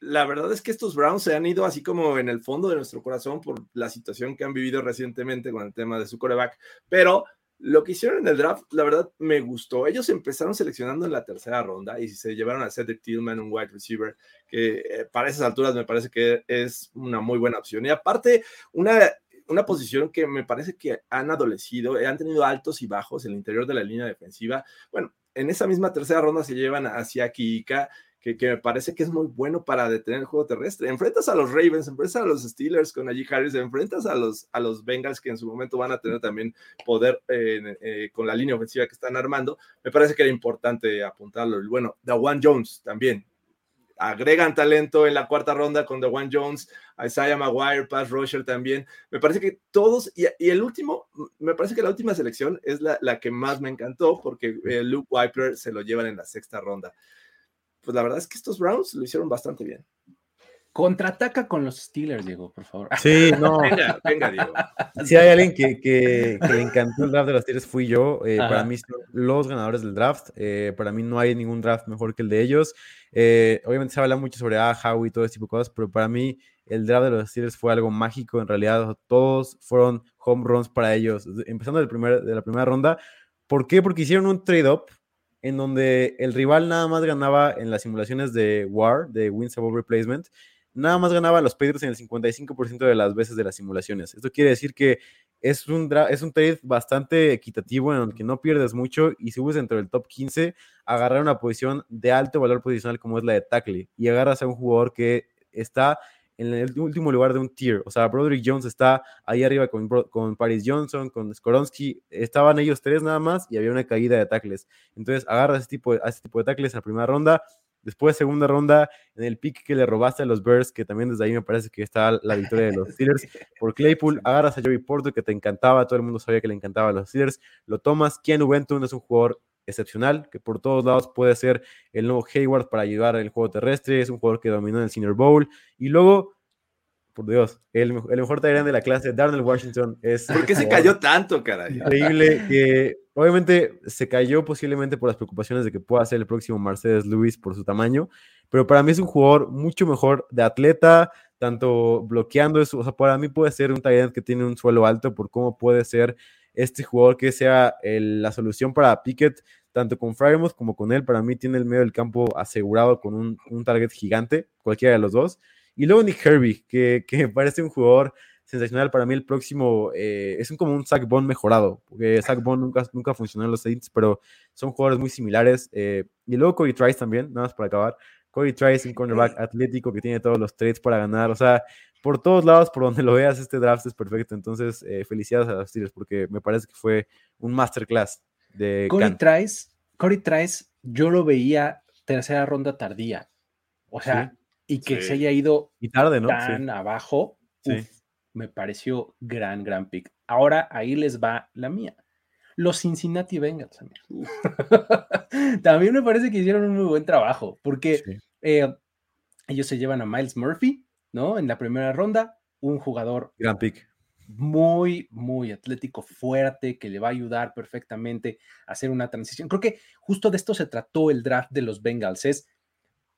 La verdad es que estos Browns se han ido así como en el fondo de nuestro corazón por la situación que han vivido recientemente con el tema de su coreback, pero lo que hicieron en el draft, la verdad, me gustó. Ellos empezaron seleccionando en la tercera ronda y se llevaron a Cedric Tillman, un wide receiver, que eh, para esas alturas me parece que es una muy buena opción. Y aparte, una, una posición que me parece que han adolecido, han tenido altos y bajos en el interior de la línea defensiva. Bueno, en esa misma tercera ronda se llevan a Siaki que, me parece que es muy bueno para detener el juego terrestre. Enfrentas a los Ravens, enfrentas a los Steelers con allí Harris, enfrentas a los, a los Bengals que en su momento van a tener también poder eh, eh, con la línea ofensiva que están armando. Me parece que era importante apuntarlo. Y bueno, Dawan Jones también. Agregan talento en la cuarta ronda con Dawan Jones, Isaiah Maguire, Pass Rusher también. Me parece que todos, y, el último, me parece que la última selección es la, la que más me encantó porque eh, Luke Wiper se lo llevan en la sexta ronda pues la verdad es que estos Browns lo hicieron bastante bien. Contraataca con los Steelers, Diego, por favor. Sí, no. venga, venga, Diego. Si hay alguien que, le encantó el draft de los Steelers, fui yo. Eh, para mí son los ganadores del draft. Eh, para mí no hay ningún draft mejor que el de ellos. Eh, obviamente se habla mucho sobre ah, Howie y todo ese tipo de cosas, pero para mí el draft de los Steelers fue algo mágico. En realidad, todos fueron home runs para ellos. Empezando del primer, de la primera ronda. ¿Por qué? Porque hicieron un trade-up en donde el rival nada más ganaba en las simulaciones de WAR, de Wins Above Replacement, nada más ganaba los Patriots en el 55% de las veces de las simulaciones. Esto quiere decir que es un, es un trade bastante equitativo en el que no pierdes mucho y si subes dentro del top 15, agarrar una posición de alto valor posicional como es la de tackle y agarras a un jugador que está en el último lugar de un tier. O sea, Broderick Jones está ahí arriba con, con Paris Johnson, con Skoronsky. Estaban ellos tres nada más y había una caída de tackles. Entonces, agarra ese tipo de, a ese tipo de tackles en la primera ronda. Después, segunda ronda, en el pick que le robaste a los Bears, que también desde ahí me parece que está la victoria de los Steelers. Por Claypool, agarras a Joey Porto, que te encantaba, todo el mundo sabía que le encantaba a los Steelers. Lo tomas. Keanu Benton es un jugador excepcional, que por todos lados puede ser el nuevo Hayward para ayudar el juego terrestre, es un jugador que dominó en el Senior Bowl, y luego, por Dios, el, el mejor taller de la clase, Darnell Washington, es... ¿Por qué se cayó tanto, caray? Increíble, que obviamente se cayó posiblemente por las preocupaciones de que pueda ser el próximo Mercedes Lewis por su tamaño, pero para mí es un jugador mucho mejor de atleta, tanto bloqueando eso, o sea, para mí puede ser un taller que tiene un suelo alto por cómo puede ser este jugador que sea la solución para Pickett, tanto con Frymouth como con él. Para mí tiene el medio del campo asegurado con un, target gigante, cualquiera de los dos. Y luego Nick Herbie, que, que me parece un jugador sensacional. Para mí el próximo eh, es un, como un Zach Bond mejorado, porque Zach Bond nunca, nunca funcionó en los Saints, pero son jugadores muy similares. Eh, y luego Cody Trice también, nada más para acabar. Cody Trice, un cornerback atlético que tiene todos los trades para ganar. O sea, por todos lados, por donde lo veas, este draft es perfecto. Entonces, eh, felicidades a los Steelers porque me parece que fue un masterclass de Cody Trice, Cody Trice, yo lo veía tercera ronda tardía. O sea, y que se haya ido y tarde, ¿no? tan abajo, me pareció gran, gran pick. Ahora ahí les va la mía. Los Cincinnati Bengals, También me parece que hicieron un muy buen trabajo, porque eh, ellos se llevan a Miles Murphy, ¿no? En la primera ronda, un jugador. Gran pick. Muy, muy atlético, fuerte, que le va a ayudar perfectamente a hacer una transición. Creo que justo de esto se trató el draft de los Bengals, es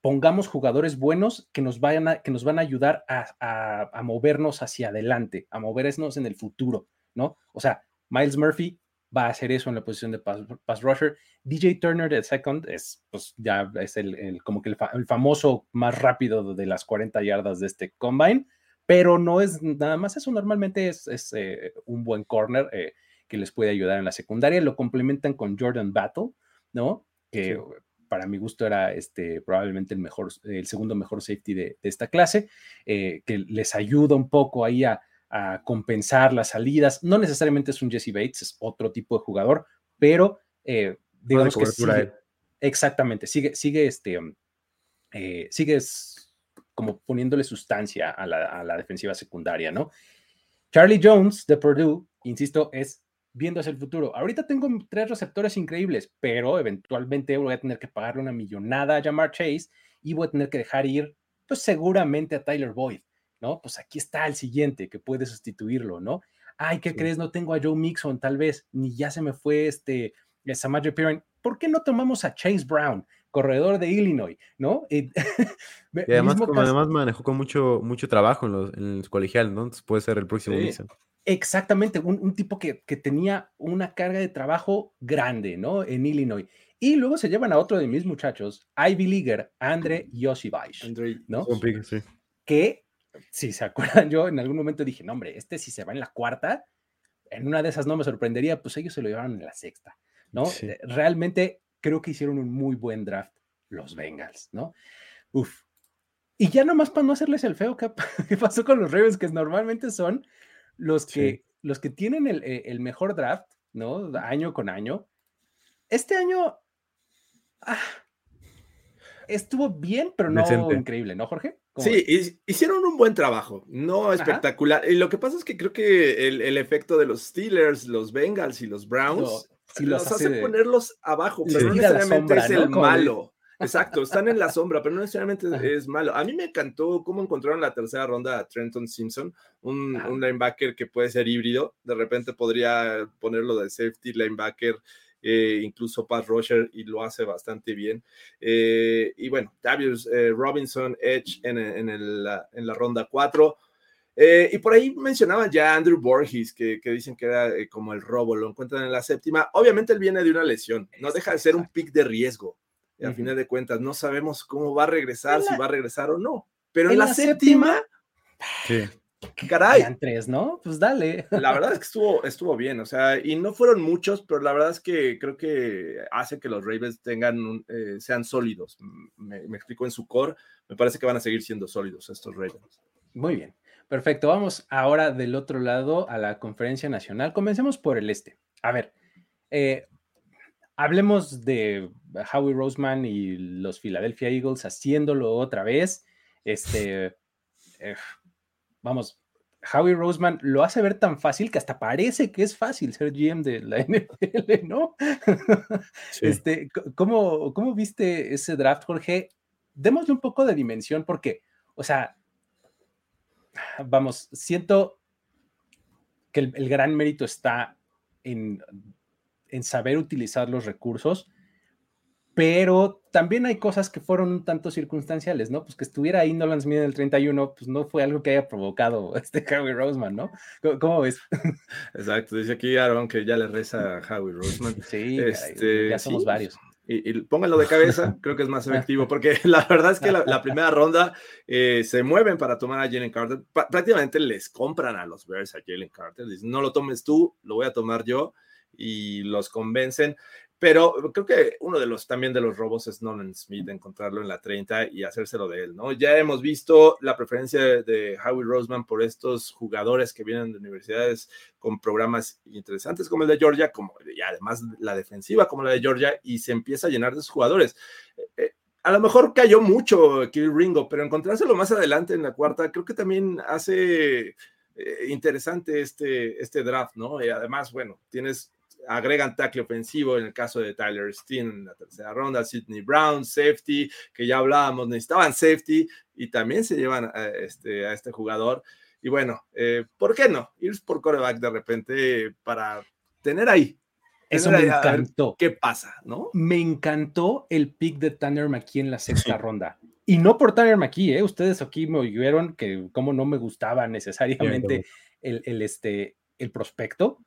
pongamos jugadores buenos que nos, vayan a, que nos van a ayudar a, a, movernos hacia adelante, a movernos en el futuro, ¿no? O sea, Miles Murphy va a hacer eso en la posición de pass, rusher. DJ Turner de second es, pues ya es el, como que el, famoso más rápido de las 40 yardas de este combine, pero no es nada más eso. Normalmente es, es eh, un buen corner eh, que les puede ayudar en la secundaria. Lo complementan con Jordan Battle, ¿no? Que para mi gusto era este, probablemente el, mejor, el segundo mejor safety de, esta clase, eh, que les ayuda un poco ahí a, compensar las salidas. No necesariamente es un Jesse Bates, es otro tipo de jugador, pero eh, digamos que sigue, exactamente, sigue, sigue este, eh, sigue como poniéndole sustancia a la, a la defensiva secundaria, ¿no? Charlie Jones de Purdue, insisto, es viendo hacia el futuro. Ahorita tengo tres receptores increíbles, pero eventualmente voy a tener que pagarle una millonada a Jamar Chase y voy a tener que dejar ir, pues seguramente a Tyler Boyd, ¿no? Pues aquí está el siguiente que puede sustituirlo, ¿no? Ay, ¿qué crees? No tengo a Joe Mixon, tal vez, ni ya se me fue este Samaje Perrin. ¿Por qué no tomamos a Chase Brown, corredor de Illinois, ¿no? y además, como además manejó con mucho, mucho trabajo en, los, en el colegial, ¿no? Entonces puede ser el próximo Mixon. Exactamente, un, tipo que, tenía una carga de trabajo grande, ¿no? En Illinois. Y luego se llevan a otro de mis muchachos, Ivy Leaguer, Andre Yosibaish, ¿no? Sí. Que, si se acuerdan, yo en algún momento dije, no, hombre, este si se va en la cuarta, en una de esas no me sorprendería, pues ellos se lo llevaron en la sexta, ¿no? Eh, realmente creo que hicieron un muy buen draft los Bengals, ¿no? Uf. Y ya nomás para no hacerles el feo que, que pasó con los Ravens, que normalmente son los que, los que tienen eh, el, mejor draft, ¿no? Año con año. Este año ah, estuvo bien, pero no increíble, ¿no, Jorge? Sí, hicieron un buen trabajo, no espectacular. Y lo que pasa es que creo que el, efecto de los Steelers, los Bengals y los Browns los, hace, ponerlos abajo, pero no necesariamente es el malo. Exacto, están en la sombra, pero no necesariamente es malo. A mí me encantó cómo encontraron la tercera ronda a Trenton Simpson, un, linebacker que puede ser híbrido. De repente podría ponerlo de safety linebacker, eh, incluso pass rusher, y lo hace bastante bien. Eh, y bueno, Davius eh, Robinson, Edge en, en, la ronda 4. y por ahí mencionaban ya Andrew Borges, que, que dicen que era como el robo, lo encuentran en la séptima. Obviamente él viene de una lesión, no deja de ser un pick de riesgo y al final de cuentas no sabemos cómo va a regresar, si va a regresar o no. Pero en, la, séptima, sí. Caray. tres, ¿no? Pues dale. La verdad es que estuvo, estuvo bien, o sea, y no fueron muchos, pero la verdad es que creo que hace que los Ravens tengan, eh, sean sólidos. Me, me explico en su core, me parece que van a seguir siendo sólidos estos Ravens. Muy bien. Perfecto, vamos ahora del otro lado a la conferencia nacional. Comencemos por el este. A ver, eh, hablemos de Howie Roseman y los Philadelphia Eagles haciéndolo otra vez. Este, eh, vamos, Howie Roseman lo hace ver tan fácil que hasta parece que es fácil ser GM de la NFL, ¿no? Este, ¿cómo, ¿Cómo viste ese draft, Jorge? Démosle un poco de dimensión porque, o sea, vamos, siento que el gran mérito está en en saber utilizar los recursos, pero también hay cosas que fueron un tanto circunstanciales, ¿no? Pues que estuviera ahí Nolan Smith en el 31, pues no fue algo que haya provocado este Howie Roseman, ¿no? ¿Cómo, ves? Exacto, dice aquí Aaron que ya le reza a Howie Roseman. Sí, este, ya somos varios. y, pónganlo de cabeza, creo que es más efectivo, porque la verdad es que la, primera ronda eh, se mueven para tomar a Jalen Carter, prácticamente les compran a los Bears a Jalen Carter, dicen, no lo tomes tú, lo voy a tomar yo, y los convencen. Pero creo que uno de los también de los robos es Nolan Smith, encontrarlo en la 30 y hacérselo de él, ¿no? Ya hemos visto la preferencia de, Howie Roseman por estos jugadores que vienen de universidades con programas interesantes como el de Georgia, como, y además la defensiva como la de Georgia, y se empieza a llenar de esos jugadores. Eh, eh, a lo mejor cayó mucho Kill Ringo, pero encontrárselo más adelante en la cuarta, creo que también hace eh, interesante este, este draft, ¿no? Y además, bueno, tienes agregan tackle ofensivo en el caso de Tyler Steen en la tercera ronda, Sidney Brown, safety, que ya hablábamos, necesitaban safety y también se llevan a este, a este jugador. Y bueno, eh, ¿por qué no? Ir por coreback de repente para tener ahí. Eso me encantó. ¿Qué pasa? ¿No? Me encantó el pick de Tanner McKee en la sexta ronda. Y no por Tanner McKee, ¿eh? Ustedes aquí me oyeron que como no me gustaba necesariamente el, el, este, el prospecto,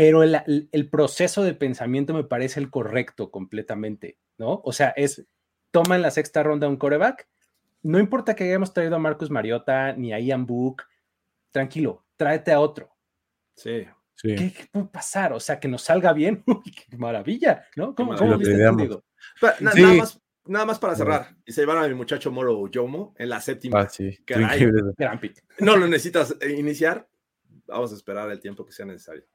pero el, proceso de pensamiento me parece el correcto completamente, ¿no? O sea, es, toma en la sexta ronda un coreback, no importa que hayamos traído a Marcus Mariota ni a Ian Book, tranquilo, tráete a otro. Sí. sí. ¿Qué, puede pasar? O sea, que nos salga bien. qué maravilla, ¿no? ¿Cómo, viste nada, más, nada más para cerrar. Y se llevaron a mi muchacho Moro Yomo en la séptima. Ah, sí. Gran pick. No lo necesitas iniciar. Vamos a esperar el tiempo que sea necesario.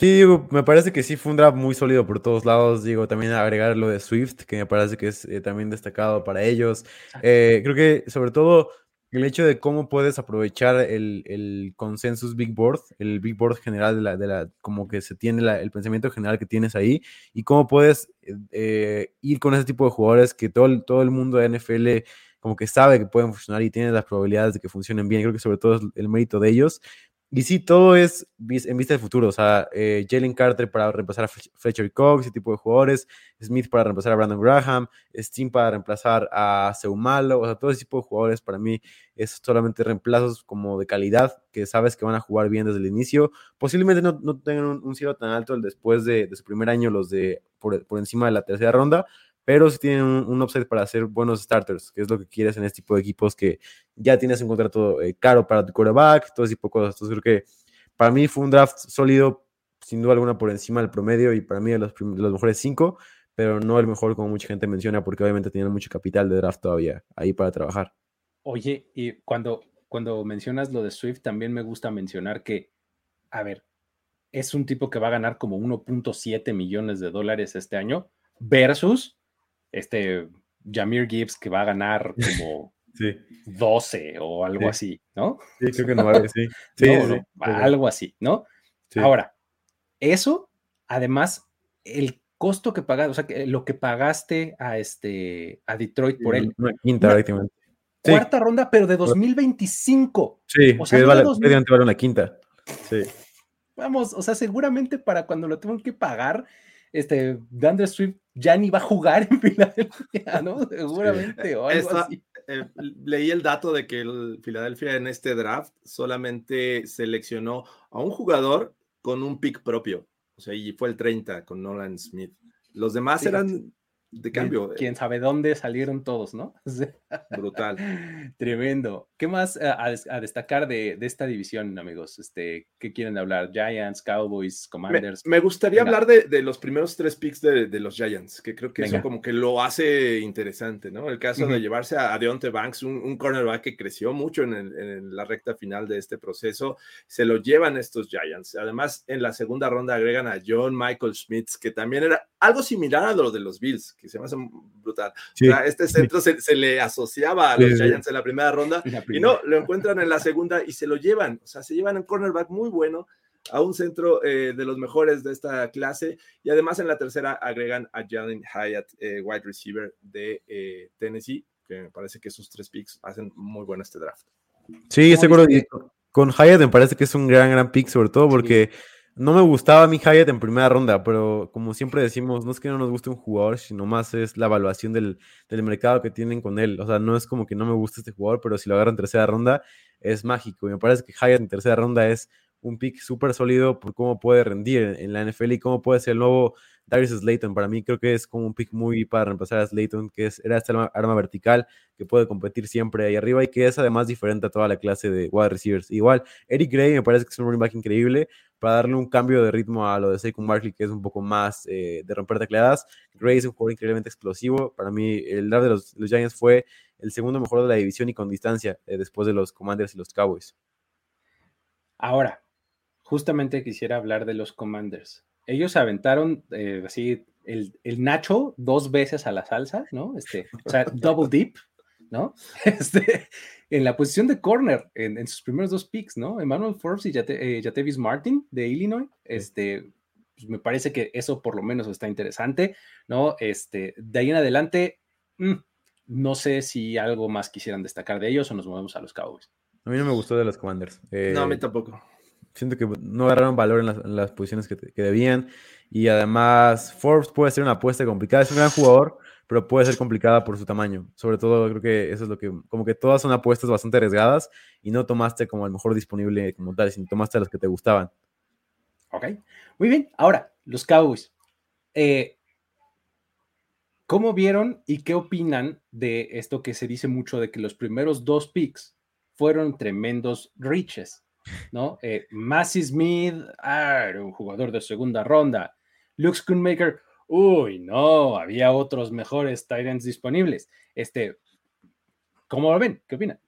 Sí, digo, me parece que sí fue un draft muy sólido por todos lados. Digo, también agregar lo de Swift, que me parece que es eh, también destacado para ellos. Eh, creo que sobre todo el hecho de cómo puedes aprovechar el, el consensus Big Board, el Big Board general de la, de la como que se tiene el pensamiento general que tienes ahí, y cómo puedes eh, ir con ese tipo de jugadores que todo, todo el mundo de NFL como que sabe que pueden funcionar y tiene las probabilidades de que funcionen bien. Creo que sobre todo es el mérito de ellos. Y sí, todo es en vista del futuro. O sea, eh, Jalen Carter para reemplazar a Fletcher Cox, ese tipo de jugadores. Smith para reemplazar a Brandon Graham. Steam para reemplazar a Seumalo. O sea, todo ese tipo de jugadores para mí es solamente reemplazos como de calidad que sabes que van a jugar bien desde el inicio. Posiblemente no, no tengan un, cielo tan alto después de, de, su primer año, los de por, por encima de la tercera ronda, pero si tienen un, un, upside para hacer buenos starters, que es lo que quieres en este tipo de equipos que ya tienes un contrato eh, caro para tu quarterback, todo ese tipo de cosas. Entonces creo que para mí fue un draft sólido, sin duda alguna por encima del promedio y para mí de los, los mejores cinco, pero no el mejor como mucha gente menciona, porque obviamente tienen mucho capital de draft todavía ahí para trabajar. Oye, y cuando, cuando mencionas lo de Swift, también me gusta mencionar que, a ver, es un tipo que va a ganar como 1.7 millones de dólares este año versus este Jamir Gibbs que va a ganar como 12 o algo así, ¿no? Sí, creo que no vale, sí. sí, algo así, ¿no? Ahora, eso, además, el costo que pagaste, o sea, que lo que pagaste a este a Detroit por él. Una quinta, Cuarta ronda, pero de 2025. Sí, o sea, vale, vale una quinta. Sí. Vamos, o sea, seguramente para cuando lo tengan que pagar, este, DeAndre Swift ya ni va a jugar en Filadelfia, ¿no? Seguramente, o algo así. Eh, leí el dato de que el Filadelfia en este draft solamente seleccionó a un jugador con un pick propio, o sea, y fue el 30 con Nolan Smith. Los demás eran de cambio. Eh. Quién sabe dónde salieron todos, ¿no? Brutal. Tremendo. ¿Qué más eh, a, destacar de, esta división, amigos? Este, ¿Qué quieren hablar? Giants, Cowboys, Commanders. Me, gustaría hablar de, los primeros tres picks de, los Giants, que creo que eso como que lo hace interesante, ¿no? El caso de llevarse a, Deontay Banks, un, cornerback que creció mucho en, en, la recta final de este proceso, se lo llevan estos Giants. Además, en la segunda ronda agregan a John Michael Schmitz, que también era algo similar a lo de los Bills, que se me hace brutal. este centro se, le asociaba a los Giants en la primera ronda y no, lo encuentran en la segunda y se lo llevan. O sea, se llevan un cornerback muy bueno a un centro eh, de los mejores de esta clase y además en la tercera agregan a Jalen Hyatt, eh, wide receiver de eh, Tennessee, que me parece que esos tres picks hacen muy bueno este draft. Sí, seguro. Con Hyatt me parece que es un gran, gran pick, sobre todo porque no me gustaba mi Hyatt en primera ronda, pero como siempre decimos, no es que no nos guste un jugador, sino más es la evaluación del, mercado que tienen con él. O sea, no es como que no me gusta este jugador, pero si lo agarro en tercera ronda es mágico. Y me parece que Hyatt en tercera ronda es un pick súper sólido por cómo puede rendir en, la NFL y cómo puede ser el nuevo Darius Slayton. Para mí creo que es como un pick muy para reemplazar a Slayton, que es, era esta arma, vertical que puede competir siempre ahí arriba y que es además diferente a toda la clase de wide receivers. Igual, Eric Gray me parece que es un running back increíble para darle un cambio de ritmo a lo de Saquon Barkley, que es un poco más eh, de romper tecleadas. Gray es un jugador increíblemente explosivo. Para mí, el draft de los, Giants fue el segundo mejor de la división y con distancia eh, después de los Commanders y los Cowboys. Ahora, justamente quisiera hablar de los Commanders. Ellos aventaron eh, así el, Nacho dos veces a la salsa, ¿no? Este, o sea, double dip, ¿no? Este, en la posición de corner, en, sus primeros dos picks, ¿no? Emmanuel Forbes y Jate, Martin de Illinois, este, pues me parece que eso por lo menos está interesante, ¿no? Este, de ahí en adelante, mm, no sé si algo más quisieran destacar de ellos o nos movemos a los Cowboys. A mí no me gustó de los Commanders. no, a mí eh, tampoco. Siento que no agarraron valor en las, posiciones que, debían. Y además, Forbes puede ser una apuesta complicada. Es un gran jugador, pero puede ser complicada por su tamaño. Sobre todo, creo que eso es lo que, como que todas son apuestas bastante arriesgadas y no tomaste como el mejor disponible como tal, sino tomaste a los que te gustaban. Ok, muy bien. Ahora, los Cowboys. Eh, ¿Cómo vieron y qué opinan de esto que se dice mucho de que los primeros dos picks fueron tremendos riches, ¿no? Eh, Massey Smith, ah, un jugador de segunda ronda. Luke Schoonmaker, uy, no, había otros mejores Titans disponibles. Este, ¿cómo lo ven? ¿Qué opinan?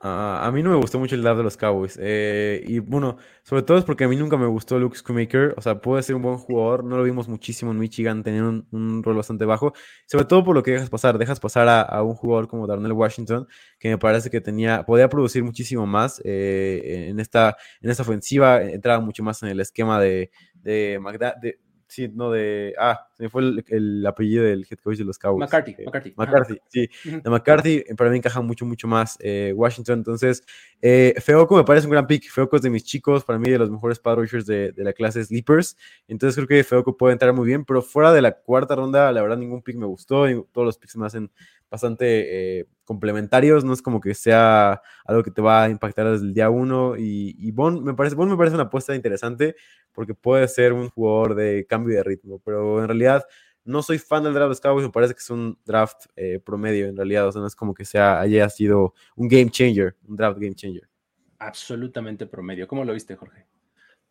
A mí no me gustó mucho el draft de los Cowboys. Eh, y bueno, sobre todo es porque a mí nunca me gustó Luke Schoonmaker. O sea, puede ser un buen jugador. No lo vimos muchísimo en Michigan, tener un, rol bastante bajo. Sobre todo por lo que dejas pasar. Dejas pasar a, un jugador como Darnell Washington, que me parece que tenía, podía producir muchísimo más eh, en, esta, en esta ofensiva. Entraba mucho más en el esquema de, de, de sí, no de, ah, se me fue el, apellido del head coach de los Cowboys. McCarthy, eh, McCarthy. McCarthy, sí. De McCarthy para mí encaja mucho, mucho más eh, Washington. Entonces, eh, Feoco me parece un gran pick. Feoco es de mis chicos, para mí de los mejores pad rushers de, de, la clase Sleepers. Entonces creo que Feoco puede entrar muy bien, pero fuera de la cuarta ronda, la verdad ningún pick me gustó. Todos los picks me hacen bastante eh, complementarios, no es como que sea algo que te va a impactar desde el día uno. Y, y Bond, me parece, me parece una apuesta interesante porque puede ser un jugador de cambio de ritmo, pero en realidad no soy fan del draft de me parece que es un draft eh, promedio en realidad, o sea, no es como que sea, haya sido un game changer, un draft game changer. Absolutamente promedio. ¿Cómo lo viste, Jorge?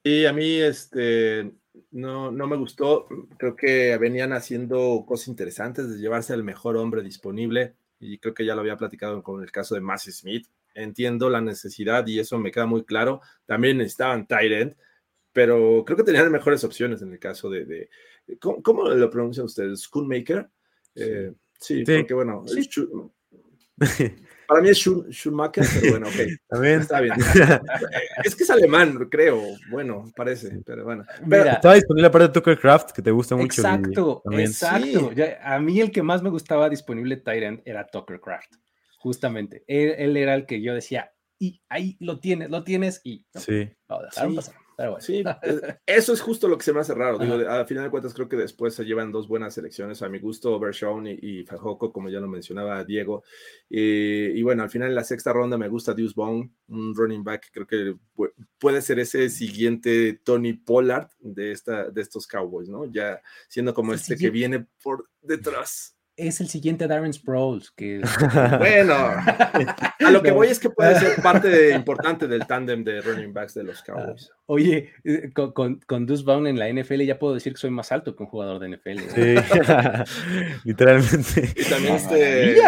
Y a mí, este, no, no me gustó. Creo que venían haciendo cosas interesantes de llevarse al mejor hombre disponible. Y creo que ya lo había platicado con el caso de Massey Smith. Entiendo la necesidad y eso me queda muy claro. También estaban tight pero creo que tenían mejores opciones en el caso de. ¿cómo, lo pronuncian ustedes? ¿Schoolmaker? Eh, sí, porque bueno, Para mí es Schumacher, pero bueno, ok. También. Está bien. es que es alemán, creo. Bueno, parece, pero bueno. Pero, Estaba disponible aparte de Tucker Craft, que te gusta mucho. Exacto, exacto. a mí el que más me gustaba disponible Tyrant era Tucker Craft, justamente. Él, era el que yo decía, y ahí lo tienes, lo tienes, y sí. lo dejaron pasar. Sí, eh, eso es justo lo que se me hace raro. Digo, a final de cuentas, creo que después se llevan dos buenas selecciones. A mi gusto, Bershon y, y Fajoco, como ya lo mencionaba Diego. Y, bueno, al final en la sexta ronda me gusta Deuce Bone, un running back. Creo que puede ser ese siguiente Tony Pollard de, esta, de estos Cowboys, ¿no? Ya siendo como este que viene por detrás es el siguiente Darren Sproles. Que... bueno, a lo que voy es que puede ser parte importante del tándem de running backs de los Cowboys. Ah, oye, eh, con, con, con Deuce Vaughn en la NFL ya puedo decir que soy más alto que un jugador de NFL. Sí, literalmente. Y también este...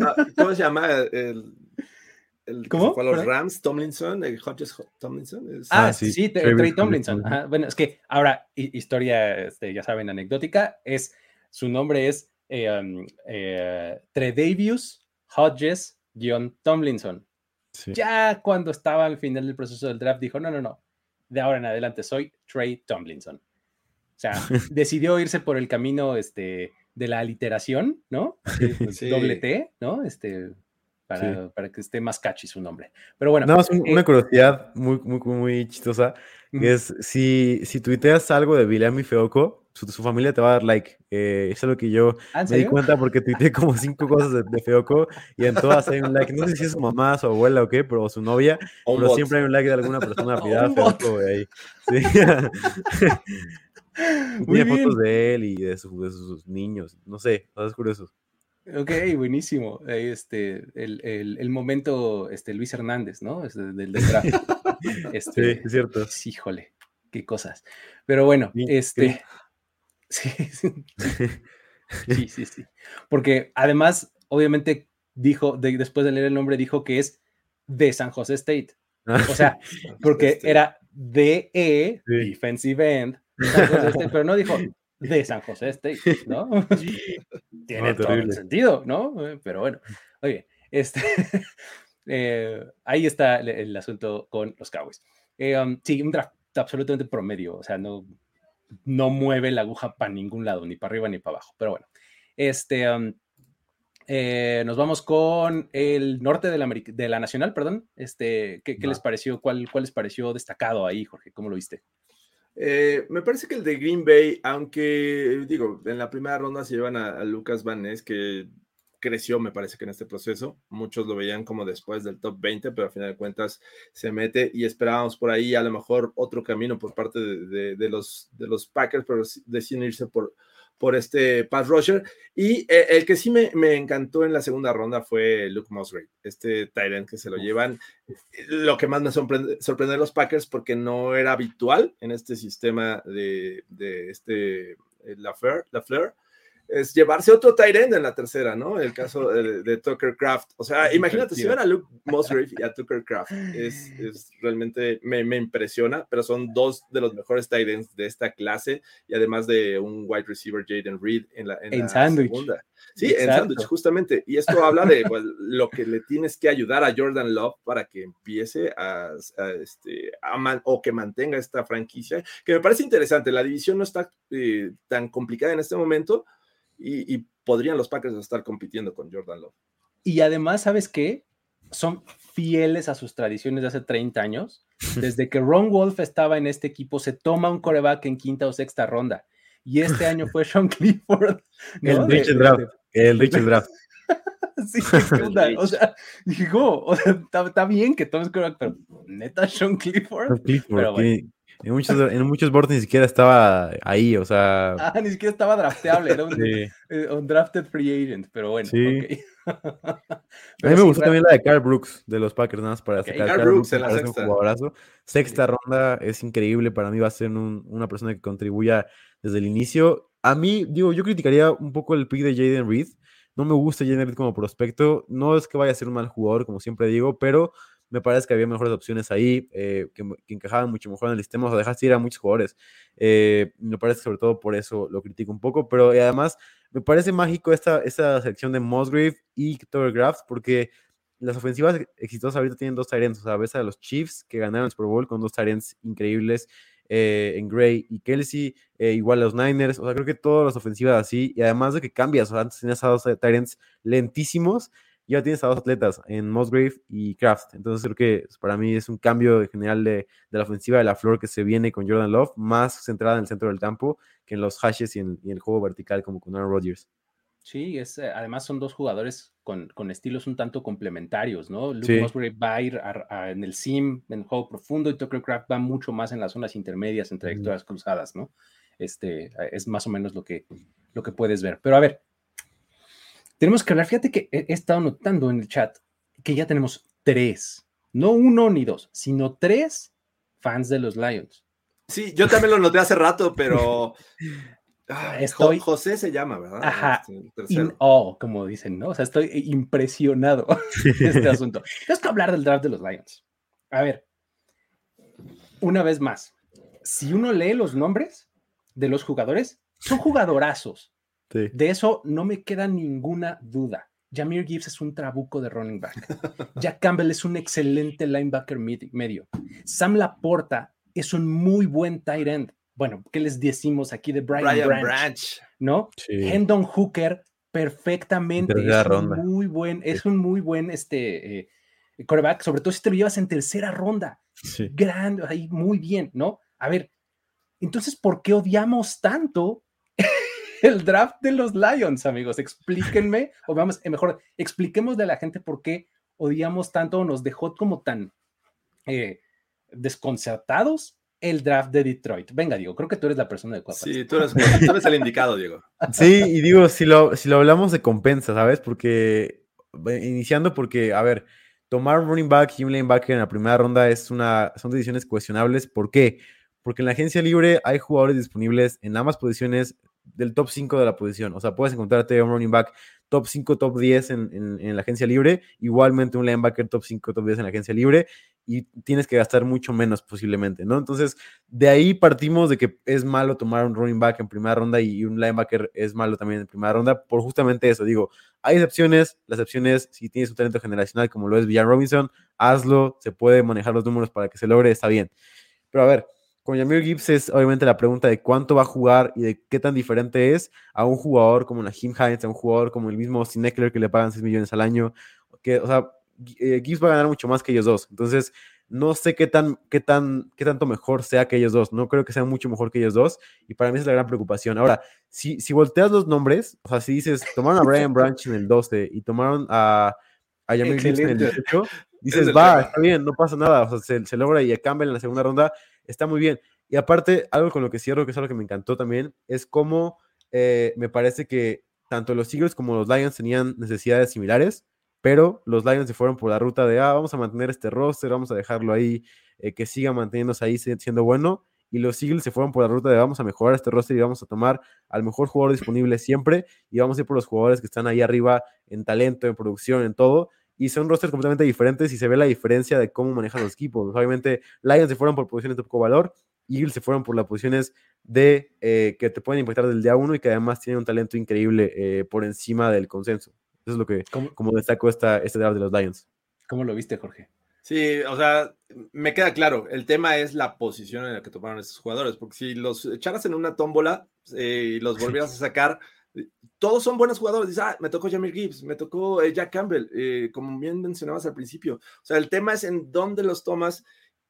Ah, ¿Cómo se llama? El, el ¿Cómo? Fue los Rams, Tomlinson, el Hodges Tomlinson. Ah, sí, sí Trey, Tomlinson. Bueno, es que ahora, historia, este, ya saben, anecdótica, es, su nombre es eh, um, eh, Tredavious Hodges-Tomlinson. Ya cuando estaba al final del proceso del draft, dijo: No, no, no, de ahora en adelante soy Trey Tomlinson. O sea, decidió irse por el camino este, de la aliteración, ¿no? Pues, doble T, ¿no? Este, para, para, que esté más catchy su nombre. Pero bueno. Nada más una eh, curiosidad muy, muy, muy chistosa, es si, si tuiteas algo de William y Feoco, su, familia te va a dar like. Eh, es algo que yo ¿Ah, me di cuenta porque tuiteé como cinco cosas de, de, Feoco y en todas hay un like. No sé si es su mamá, su abuela o qué, pero su novia, pero siempre hay un like de alguna persona apidada Feoco, ahí. Sí. Tiene fotos de él y de, sus niños, no sé, cosas curiosas. Ok, buenísimo. Este, el, el, el, momento este, Luis Hernández, ¿no? Este, del, draft. Este, sí, es cierto. Híjole, qué cosas. Pero bueno, este. Sí, sí, sí, sí. Porque además, obviamente, dijo, después de leer el nombre, dijo que es de San José State. O sea, porque era DE, Defensive End, pero no dijo de San José State, ¿no? Tiene todo el sentido, ¿no? Pero bueno, oye, este, eh, ahí está el, asunto con los Cowboys. Eh, um, sí, un draft absolutamente promedio, o sea, no, no mueve la aguja para ningún lado, ni para arriba ni para abajo. Pero bueno, este, um, eh, nos vamos con el norte de la, de la Nacional, perdón. Este, ¿qué, les pareció? ¿Cuál, ¿Cuál les pareció destacado ahí, Jorge? ¿Cómo lo viste? Eh, me parece que el de Green Bay, aunque digo, en la primera ronda se llevan a, Lucas Van Ness, que creció, me parece que en este proceso. Muchos lo veían como después del top 20, pero a final de cuentas se mete y esperábamos por ahí a lo mejor otro camino por parte de, los, de los Packers, pero deciden irse por, por este Pat rusher. Y eh, el que sí me, me, encantó en la segunda ronda fue Luke Musgrave, este Tyrant que se lo llevan. Lo que más me sorprende, sorprende los Packers porque no era habitual en este sistema de, de este eh, la Fleur es llevarse otro Tyrend en la tercera, ¿no? El caso de, Tucker Craft. O sea, imagínate si ven a Luke Musgrave y a Tucker Craft. Es, es realmente me, me, impresiona, pero son dos de los mejores Tyrants de esta clase y además de un wide receiver, Jaden Reed, en la, en, segunda. Sí, en Sandwich, justamente. Y esto habla de pues, lo que le tienes que ayudar a Jordan Love para que empiece a, este, a o que mantenga esta franquicia, que me parece interesante. La división no está eh, tan complicada en este momento y, podrían los Packers estar compitiendo con Jordan Love. Y además, ¿sabes qué? Son fieles a sus tradiciones de hace 30 años. Desde que Ron Wolf estaba en este equipo, se toma un coreback en quinta o sexta ronda. Y este año fue Sean Clifford. El Richard Draft. El Richard Draft. sí, o sea, dijo, o sea, está, bien que tomes coreback, pero neta Sean Clifford. Clifford pero bueno. En muchos, en muchos boards ni siquiera estaba ahí, o sea. Ah, ni siquiera estaba drafteable, era un, eh, drafted free agent, pero bueno. Sí. a mí me gustó también la de Carl Brooks de los Packers, nada más para sacar. Carl, Brooks, en la sexta. Un sexta ronda es increíble, para mí va a ser una persona que contribuya desde el inicio. A mí, digo, yo criticaría un poco el pick de Jaden Reed. No me gusta Jaden Reed como prospecto. No es que vaya a ser un mal jugador, como siempre digo, pero me parece que había mejores opciones ahí, eh, que, encajaban mucho mejor en el sistema, o sea, dejaste ir a muchos jugadores. Eh, me parece sobre todo por eso lo critico un poco, pero además me parece mágico esta, esta selección de Musgrave y Tucker Graft, porque las ofensivas exitosas ahorita tienen dos Tyrants, o sea, ves a los Chiefs que ganaron el Super Bowl con dos Tyrants increíbles. Eh, en Gray y Kelsey, igual los Niners, o sea, creo que todas las ofensivas así, y además de que cambias, o sea, antes tenías a dos Tyrants lentísimos, ya tienes a dos atletas en Musgrave y Kraft. Entonces creo que para mí es un cambio general de, de, la ofensiva de la flor que se viene con Jordan Love, más centrada en el centro del campo que en los hashes y en, el juego vertical como con Aaron Rodgers. Sí, es, eh, además son dos jugadores con, con, estilos un tanto complementarios, ¿no? Luke Musgrave va a ir en el sim, en el juego profundo, y Tucker Kraft va mucho más en las zonas intermedias, en trayectorias cruzadas, ¿no? Este, es más o menos lo que, lo que puedes ver. Pero a ver, tenemos que hablar, fíjate que he, estado notando en el chat que ya tenemos tres, no uno ni dos, sino tres fans de los Lions. Sí, yo también lo noté hace rato, pero estoy... José se llama, ¿verdad? Ajá. In como dicen, ¿no? O sea, estoy impresionado de este asunto. Tenemos que hablar del draft de los Lions. A ver, una vez más, si uno lee los nombres de los jugadores, son jugadorazos. De eso no me queda ninguna duda. Jamir Gibbs es un trabuco de running back. Jack Campbell es un excelente linebacker medio. Sam Laporta es un muy buen tight end. Bueno, ¿qué les decimos aquí de Brian, Branch, ¿No? Hendon Hooker perfectamente. Es un muy buen, es un muy buen este eh, quarterback, sobre todo si te lo llevas en tercera ronda. Grande, ahí muy bien, ¿no? A ver, entonces, ¿por qué odiamos tanto el draft de los Lions, amigos. Explíquenme, o vamos, eh, mejor, expliquemos de la gente por qué odiamos tanto o nos dejó como tan eh, desconcertados el draft de Detroit. Venga, Diego, creo que tú eres la persona de cuatro. Sí, tú eres, el indicado, Diego. Sí, y digo, si lo, si lo hablamos de compensa, ¿sabes? Porque, iniciando porque, a ver, tomar un running back y un linebacker en la primera ronda es una, son decisiones cuestionables. ¿Por qué? Porque en la agencia libre hay jugadores disponibles en ambas posiciones del top 5 de la posición. O sea, puedes encontrarte un running back top 5, top 10 en, en, la agencia libre, igualmente un linebacker top 5, top 10 en la agencia libre, y tienes que gastar mucho menos posiblemente, ¿no? Entonces, de ahí partimos de que es malo tomar un running back en primera ronda y un linebacker es malo también en primera ronda, por justamente eso. Digo, hay excepciones, las excepciones, si tienes un talento generacional como lo es Villan Robinson, hazlo, se puede manejar los números para que se logre, está bien. Pero a ver, con Yamir Gibbs es obviamente la pregunta de cuánto va a jugar y de qué tan diferente es a un jugador como Nahim Hines, a un jugador como el mismo Austin Eckler que le pagan 6 millones al año. Que, o sea, eh, Gibbs va a ganar mucho más que ellos dos. Entonces, no sé qué tan, qué tan, qué tanto mejor sea que ellos dos. No creo que sea mucho mejor que ellos dos. Y para mí es la gran preocupación. Ahora, si, si volteas los nombres, o sea, si dices, tomaron a Brian Branch en el 12 y tomaron a, a Gibbs en el 18, dices, va, está bien, no pasa nada. O sea, se, se logra y a Campbell en la segunda ronda está muy bien. Y aparte, algo con lo que cierro, que es algo que me encantó también, es cómo eh, me parece que tanto los Eagles como los Lions tenían necesidades similares, pero los Lions se fueron por la ruta de, ah, vamos a mantener este roster, vamos a dejarlo ahí, eh, que siga manteniéndose ahí siendo bueno, y los Eagles se fueron por la ruta de vamos a mejorar este roster y vamos a tomar al mejor jugador disponible siempre y vamos a ir por los jugadores que están ahí arriba en talento, en producción, en todo. Y son rosters completamente diferentes y se ve la diferencia de cómo manejan los equipos. Obviamente, Lions se fueron por posiciones de poco valor Eagles se fueron por las posiciones de eh, que te pueden impactar del día uno y que además tienen un talento increíble eh, por encima del consenso. Eso es lo que, como destaco esta, este draft de los Lions. ¿Cómo lo viste, Jorge? Sí, o sea, me queda claro. El tema es la posición en la que tomaron estos jugadores, porque si los echaras en una tómbola eh, y los volvieras a sacar, todos son buenos jugadores. Dices, ah, me tocó Jamir Gibbs, me tocó Jack Campbell, como bien mencionabas al principio. O sea, el tema es en dónde los tomas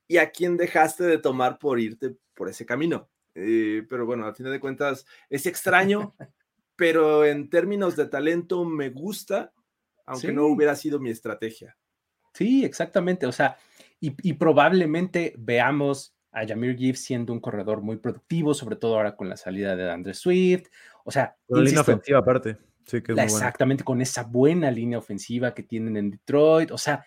y a quién dejaste de tomar por irte por ese camino. Eh, pero bueno, al final de cuentas es extraño, pero en términos de talento me gusta, aunque no hubiera sido mi estrategia. Sí, exactamente. O sea, y, probablemente veamos a Jamir Gibbs siendo un corredor muy productivo, sobre todo ahora con la salida de Andre Swift. O sea, la línea ofensiva aparte. Sí, que es exactamente, con esa buena línea ofensiva que tienen en Detroit. O sea,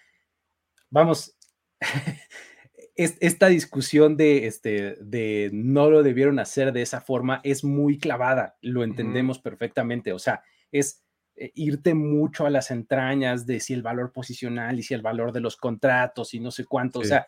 vamos, esta discusión de, este, de no lo debieron hacer de esa forma es muy clavada, lo entendemos perfectamente, o sea, es eh, irte mucho a las entrañas de si el valor posicional y si el valor de los contratos y no sé cuánto, o sea,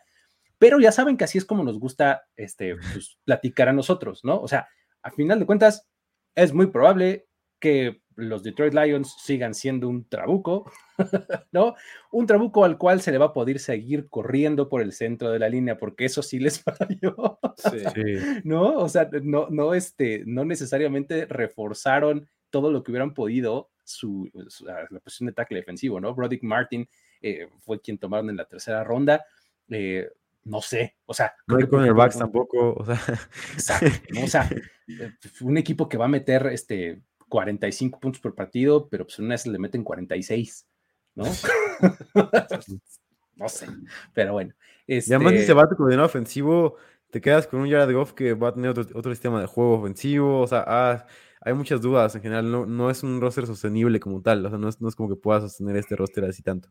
pero ya saben que así es como nos gusta este, pues, platicar a nosotros, ¿no? O sea, a final de cuentas, es muy probable que los Detroit Lions sigan siendo un trabuco, ¿no? Un trabuco al cual se le va a poder seguir corriendo por el centro de la línea, porque eso sí les falló. Sí. ¿No? O sea, no, no, este, no necesariamente reforzaron todo lo que hubieran podido su, la posición de tackle defensivo, ¿no? Brodick Martin eh, fue quien tomaron en la tercera ronda. Eh, no sé, o sea. No hay cornerbacks tampoco, o sea. Exacto, o sea, eh, un equipo que va a meter este 45 puntos por partido, pero pues una vez le meten 46, ¿no? no sé, pero bueno. Este... Y además si se va a tu coordinador ofensivo, te quedas con un Jared Goff que va a tener otro, sistema de juego ofensivo, o sea, ah, hay muchas dudas en general, no, no, es un roster sostenible como tal, o sea, no es, no es como que puedas sostener este roster así tanto.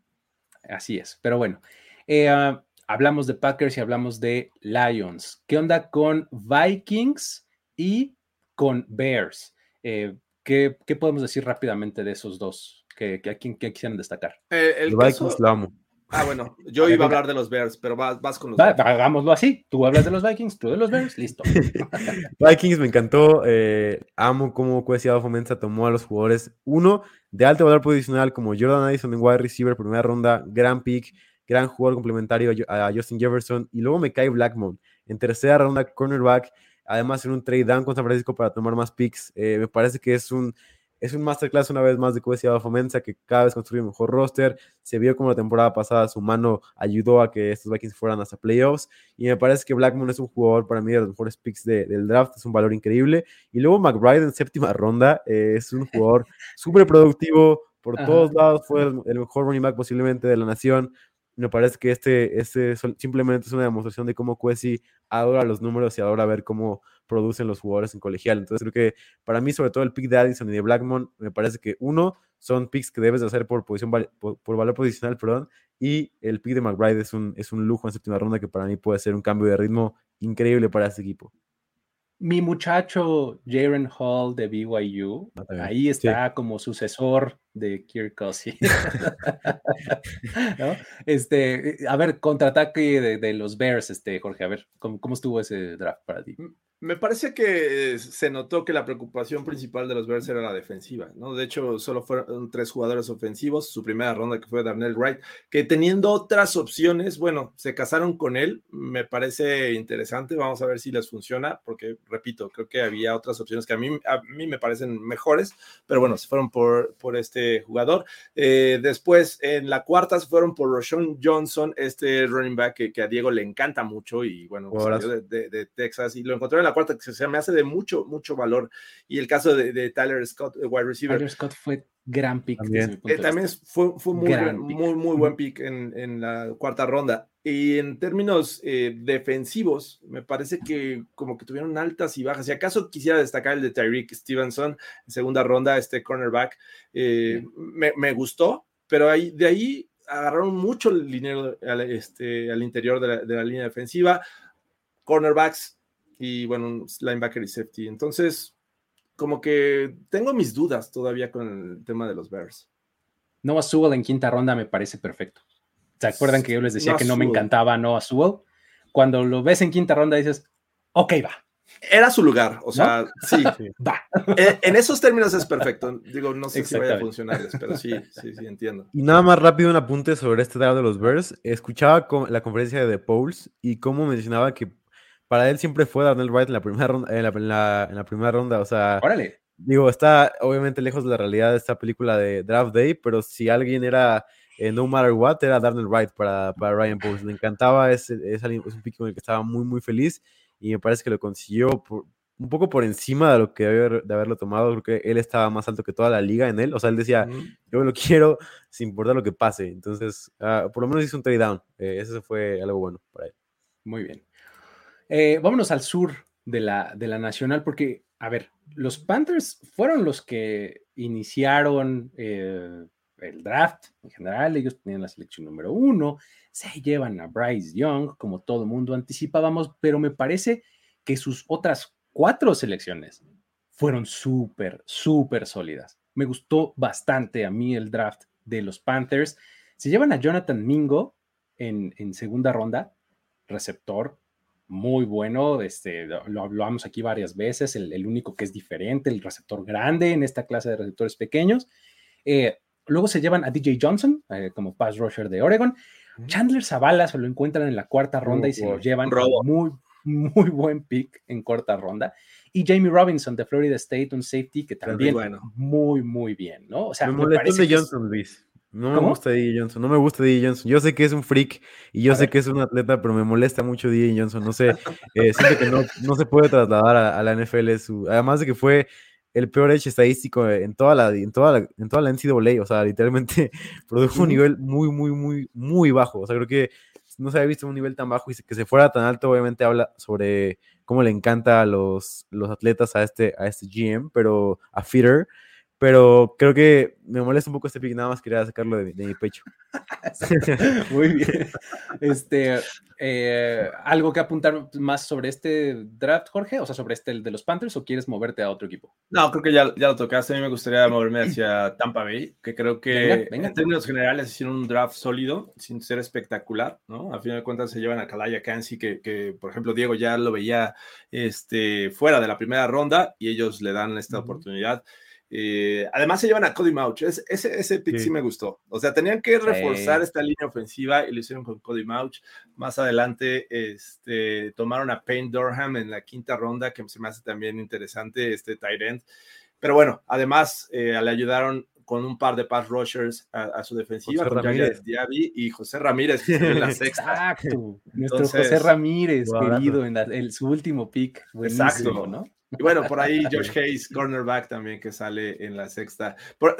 Así es, pero bueno, eh, ah, hablamos de Packers y hablamos de Lions. ¿Qué onda con Vikings y con Bears? Eh, ¿Qué, podemos decir rápidamente de esos dos? ¿Qué, a quién quisieran destacar? Eh, el Vikings lo amo. Ah, bueno, yo iba a hablar de los Bears, pero vas, vas con los Va, Hagámoslo así. Tú hablas de los Vikings, tú de los Bears, listo. Vikings me encantó. Eh, amo cómo Cuesiado Fomenza tomó a los jugadores, uno, de alto valor posicional, como Jordan Addison en wide receiver, primera ronda, gran pick, gran jugador complementario a Justin Jefferson. Y luego me cae Blackmon en tercera ronda, cornerback además en un trade down con San Francisco para tomar más picks. Eh, me parece que es un es un masterclass una vez más de Kwesi Fomensa que cada vez construye un mejor roster. Se vio como la temporada pasada su mano ayudó a que estos Vikings fueran hasta playoffs. Y me parece que Blackmon es un jugador para mí de los mejores picks del draft, es un valor increíble. Y luego McBride en séptima ronda eh, es un jugador súper productivo por todos lados, fue el, el mejor running back posiblemente de la nación me parece que este, este simplemente es una demostración de cómo Cuesi adora los números y adora ver cómo producen los jugadores en colegial. Entonces creo que para mí, sobre todo el pick de Addison y de Blackmon, me parece que uno, son picks que debes de hacer por, posición, por, valor posicional, perdón, y el pick de McBride es un, es un lujo en séptima ronda que para mí puede ser un cambio de ritmo increíble para este equipo mi muchacho Jaren Hall de BYU, ah, ahí está como sucesor de Kirk Cousins. Este, a ver, contraataque de, de, los Bears, este, Jorge, a ver, ¿cómo, ¿cómo estuvo ese draft para ti? Me parece que se notó que la preocupación principal de los Bears era la defensiva, ¿no? De hecho, solo fueron tres jugadores ofensivos, su primera ronda que fue Darnell Wright, que teniendo otras opciones, bueno, se casaron con él, me parece interesante, vamos a ver si les funciona, porque repito, creo que había otras opciones que a mí, a mí me parecen mejores, pero bueno, se fueron por, por este jugador. Eh, después, en la cuarta se fueron por Roshan Johnson, este running back que, a Diego le encanta mucho y bueno, salió de, de, de Texas y lo encontró en la cuarta que se me hace de mucho, mucho valor. Y el caso de, Tyler Scott, wide receiver. Tyler Scott fue gran pick. También, eh, fue, fue muy, muy, muy buen pick en, en, la cuarta ronda. Y en términos eh, defensivos, me parece que como que tuvieron altas y bajas. Si acaso quisiera destacar el de Tyreek Stevenson en segunda ronda, este cornerback, eh, me, me, gustó, pero ahí, de ahí agarraron mucho el dinero al, este, al interior de la, de la línea defensiva. Cornerbacks y bueno, linebacker y safety. Entonces, como que tengo mis dudas todavía con el tema de los Bears. Noah Sewell en quinta ronda me parece perfecto. ¿Se acuerdan que yo les decía que no me encantaba Noah Sewell? Cuando lo ves en quinta ronda dices, ok, va. Era su lugar, o sea, sí, va. En, esos términos es perfecto. Digo, no sé si vaya a funcionar, pero sí, sí, sí, entiendo. Y nada más rápido un apunte sobre este lado de los Bears. Escuchaba la conferencia de The Pauls y cómo mencionaba que para él siempre fue Darnell Wright en la primera ronda, en la, en la, primera ronda, o sea, Órale. digo, está obviamente lejos de la realidad de esta película de Draft Day, pero si alguien era eh, No Matter What, era Darnell Wright para, para Ryan Post. Le encantaba, es, es, un pick con el que estaba muy, muy feliz y me parece que lo consiguió un poco por encima de lo que debe de haberlo tomado. Creo que él estaba más alto que toda la liga en él. O sea, él decía, yo lo quiero sin importar lo que pase. Entonces, ah, por lo menos hizo un trade down. Eh, eso fue algo bueno para él. Muy bien. Eh, vámonos al sur de la, de la Nacional, porque, a ver, los Panthers fueron los que iniciaron eh, el draft en general, ellos tenían la selección número uno, se llevan a Bryce Young, como todo mundo anticipábamos, pero me parece que sus otras cuatro selecciones fueron súper, súper sólidas. Me gustó bastante a mí el draft de los Panthers. Se llevan a Jonathan Mingo en, en segunda ronda, receptor, muy bueno, este, lo hablamos aquí varias veces, el, único que es diferente, el receptor grande en esta clase de receptores pequeños. Eh, luego se llevan a DJ Johnson eh, como pass rusher de Oregon. Chandler Zavala se lo encuentran en la cuarta ronda y se lo llevan muy, muy buen pick en cuarta ronda. Y Jamie Robinson de Florida State, un safety que también muy, muy bien, ¿no? O sea, me, de Johnson, Luis. No me gusta DJ Johnson, no me gusta DJ Johnson. Yo sé que es un freak y yo sé que es un atleta, pero me molesta mucho DJ Johnson. No sé, eh, siento que no, no, se puede trasladar a, la NFL. Su, además de que fue el peor hecho estadístico en toda la, en toda la, en toda la NCAA. O sea, literalmente produjo un nivel muy, muy, muy, muy bajo. O sea, creo que no se había visto un nivel tan bajo y que se fuera tan alto, obviamente habla sobre cómo le encanta a los, los atletas a este, a este GM, pero a Feeder pero creo que me molesta un poco este pick, nada más quería sacarlo de, mi pecho. Muy bien. Este, eh, ¿Algo que apuntar más sobre este draft, Jorge? O sea, sobre este de los Panthers, o quieres moverte a otro equipo? No, creo que ya, ya lo tocaste. A mí me gustaría moverme hacia Tampa Bay, que creo que en términos generales hicieron un draft sólido, sin ser espectacular, ¿no? A final de cuentas se llevan a Kalaya Kansi, que, que, por ejemplo, Diego ya lo veía este, fuera de la primera ronda y ellos le dan esta oportunidad. Eh, además se llevan a Cody Mauch. ese, ese pick sí. me gustó. O sea, tenían que reforzar esta línea ofensiva y lo hicieron con Cody Mauch. Más adelante este, tomaron a Payne Durham en la quinta ronda, que se me hace también interesante, este tight end. Pero bueno, además le ayudaron con un par de pass rushers a, su defensiva, con Ramírez. Diaby y José Ramírez en la sexta. Exacto, nuestro José Ramírez, querido, en su último pick. Exacto, ¿no? Y bueno, por ahí Josh Hayes, cornerback también que sale en la sexta.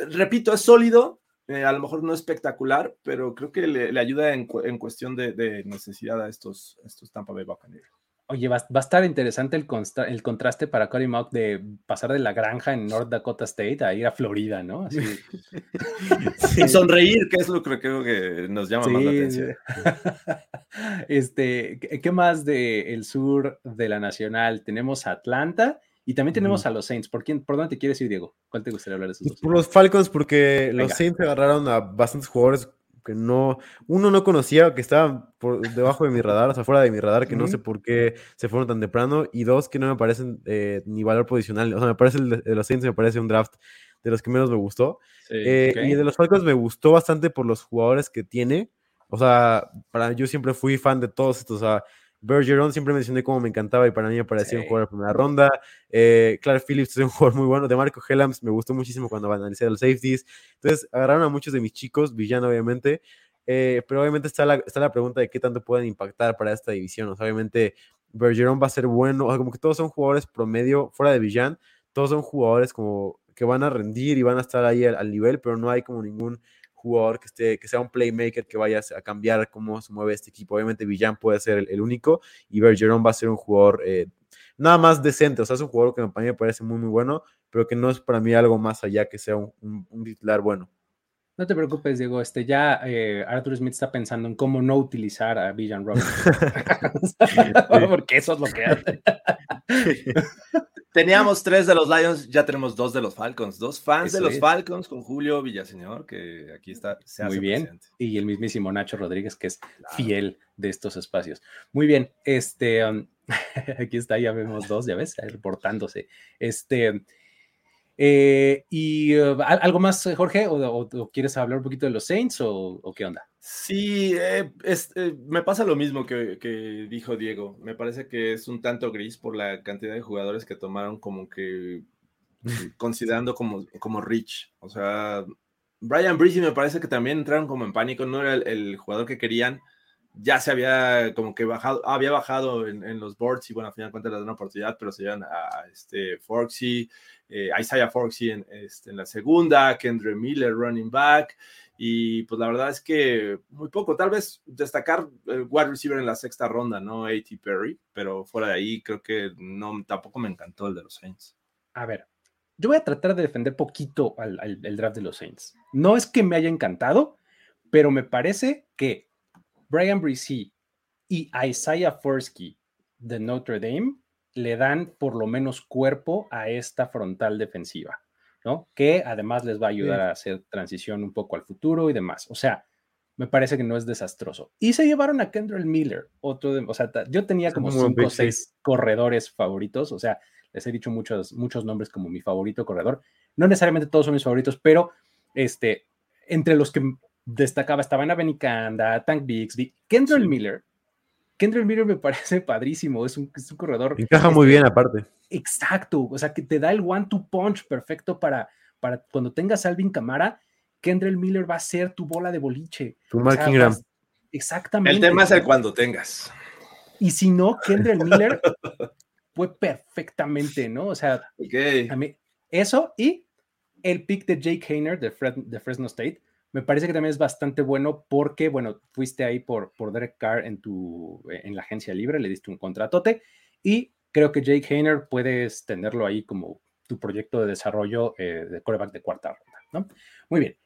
repito, es sólido, eh, a lo mejor no espectacular, pero creo que le, ayuda en, cuestión de, necesidad a estos, estos Tampa Bay Buccaneers. Oye, va, a estar interesante el, el contraste para Cory Mock de pasar de la granja en North Dakota State a ir a Florida, ¿no? Así. Sí. sonreír, que es lo que creo que nos llama más la atención. Este, ¿qué más del el sur de la Nacional? Tenemos Atlanta y también tenemos a los Saints. ¿Por, quién, ¿Por dónde te quieres ir, Diego? ¿Cuál te gustaría hablar de esos dos? Por los Falcons, porque los Saints agarraron a bastantes jugadores que no, uno no conocía, que estaban por debajo de mi radar, o sea, fuera de mi radar, que no sé por qué se fueron tan temprano, y dos, que no me parecen eh, ni valor posicional, o sea, me parece el de, los Saints, me parece un draft de los que menos me gustó, eh, y de los Falcons me gustó bastante por los jugadores que tiene, o sea, para yo siempre fui fan de todos estos, o sea, Bergeron siempre mencioné cómo me encantaba y para mí me parecía un jugador de primera ronda. Eh, Clark Phillips es un jugador muy bueno. De Marco Hellams me gustó muchísimo cuando analicé los safeties. Entonces agarraron a muchos de mis chicos, Villano obviamente. Eh, pero obviamente está la, está la pregunta de qué tanto pueden impactar para esta división. O sea, obviamente Bergeron va a ser bueno. O sea, como que todos son jugadores promedio fuera de Villan. Todos son jugadores como que van a rendir y van a estar ahí al nivel, pero no hay como ningún jugador que, esté, que sea un playmaker que vaya a cambiar cómo se mueve este equipo. Obviamente Villan puede ser el, único y Bergeron va a ser un jugador eh, nada más decente, o sea, es un jugador que a mí me parece muy, muy bueno, pero que no es para mí algo más allá que sea un, titular bueno. No te preocupes, Diego. Este, ya eh, Arthur Smith está pensando en cómo no utilizar a Villan Robinson. Porque eso es lo que hace. Teníamos tres de los Lions, ya tenemos dos de los Falcons. Dos fans de los Falcons con Julio Villaseñor, que aquí está. Muy bien. Y el mismísimo Nacho Rodríguez, que es fiel de estos espacios. Muy bien. Este, um, aquí está, ya vemos dos, ya ves, reportándose. Este. Eh, ¿Y uh, algo más, Jorge? ¿O, quieres hablar un poquito de los Saints o qué onda? Sí, eh, eh, me pasa lo mismo que, dijo Diego. Me parece que es un tanto gris por la cantidad de jugadores que tomaron como que considerando como, como rich. O sea, Brian Breezy me parece que también entraron como en pánico, no era el, jugador que querían. Ya se había como que bajado, había bajado en, los boards y bueno, al final de cuentas le dan una oportunidad, pero se llevan a, este Forksy, eh, Isaiah Forksy en, este, en la segunda, Kendra Miller running back. Y pues la verdad es que muy poco. Tal vez destacar el wide receiver en la sexta ronda, ¿no? A.T. Perry, pero fuera de ahí creo que no, tampoco me encantó el de los Saints. A ver, yo voy a tratar de defender poquito al, el draft de los Saints. No es que me haya encantado, pero me parece que Brian Brisee y Isaiah Forsky de Notre Dame le dan por lo menos cuerpo a esta frontal defensiva. ¿no? Que además les va a ayudar a hacer transición un poco al futuro y demás. O sea, me parece que no es desastroso. Y se llevaron a Kendall Miller, otro de, o sea, yo tenía como cinco o seis corredores favoritos, o sea, les he dicho muchos, muchos nombres como mi favorito corredor. No necesariamente todos son mis favoritos, pero este, entre los que destacaba estaban Avenicanda, Tank Bixby, Kendall Miller. Kendall Miller me parece padrísimo, es un, es un corredor. Encaja muy bien aparte. Exacto, o sea, que te da el one-two punch perfecto para, para cuando tengas Alvin Camara, Kendall Miller va a ser tu bola de boliche. Tu Mark Ingram. Exactamente. El tema es el cuando tengas. Y si no, Kendall Miller fue perfectamente, ¿no? O sea, a mí, eso y el pick de Jake Hayner de, de, Fresno State me parece que también es bastante bueno porque, bueno, fuiste ahí por, por Derek Carr en, tu, en la agencia libre, le diste un contratote y creo que Jake Hayner puedes tenerlo ahí como tu proyecto de desarrollo eh, de coreback de cuarta ronda, ¿no? Muy bien.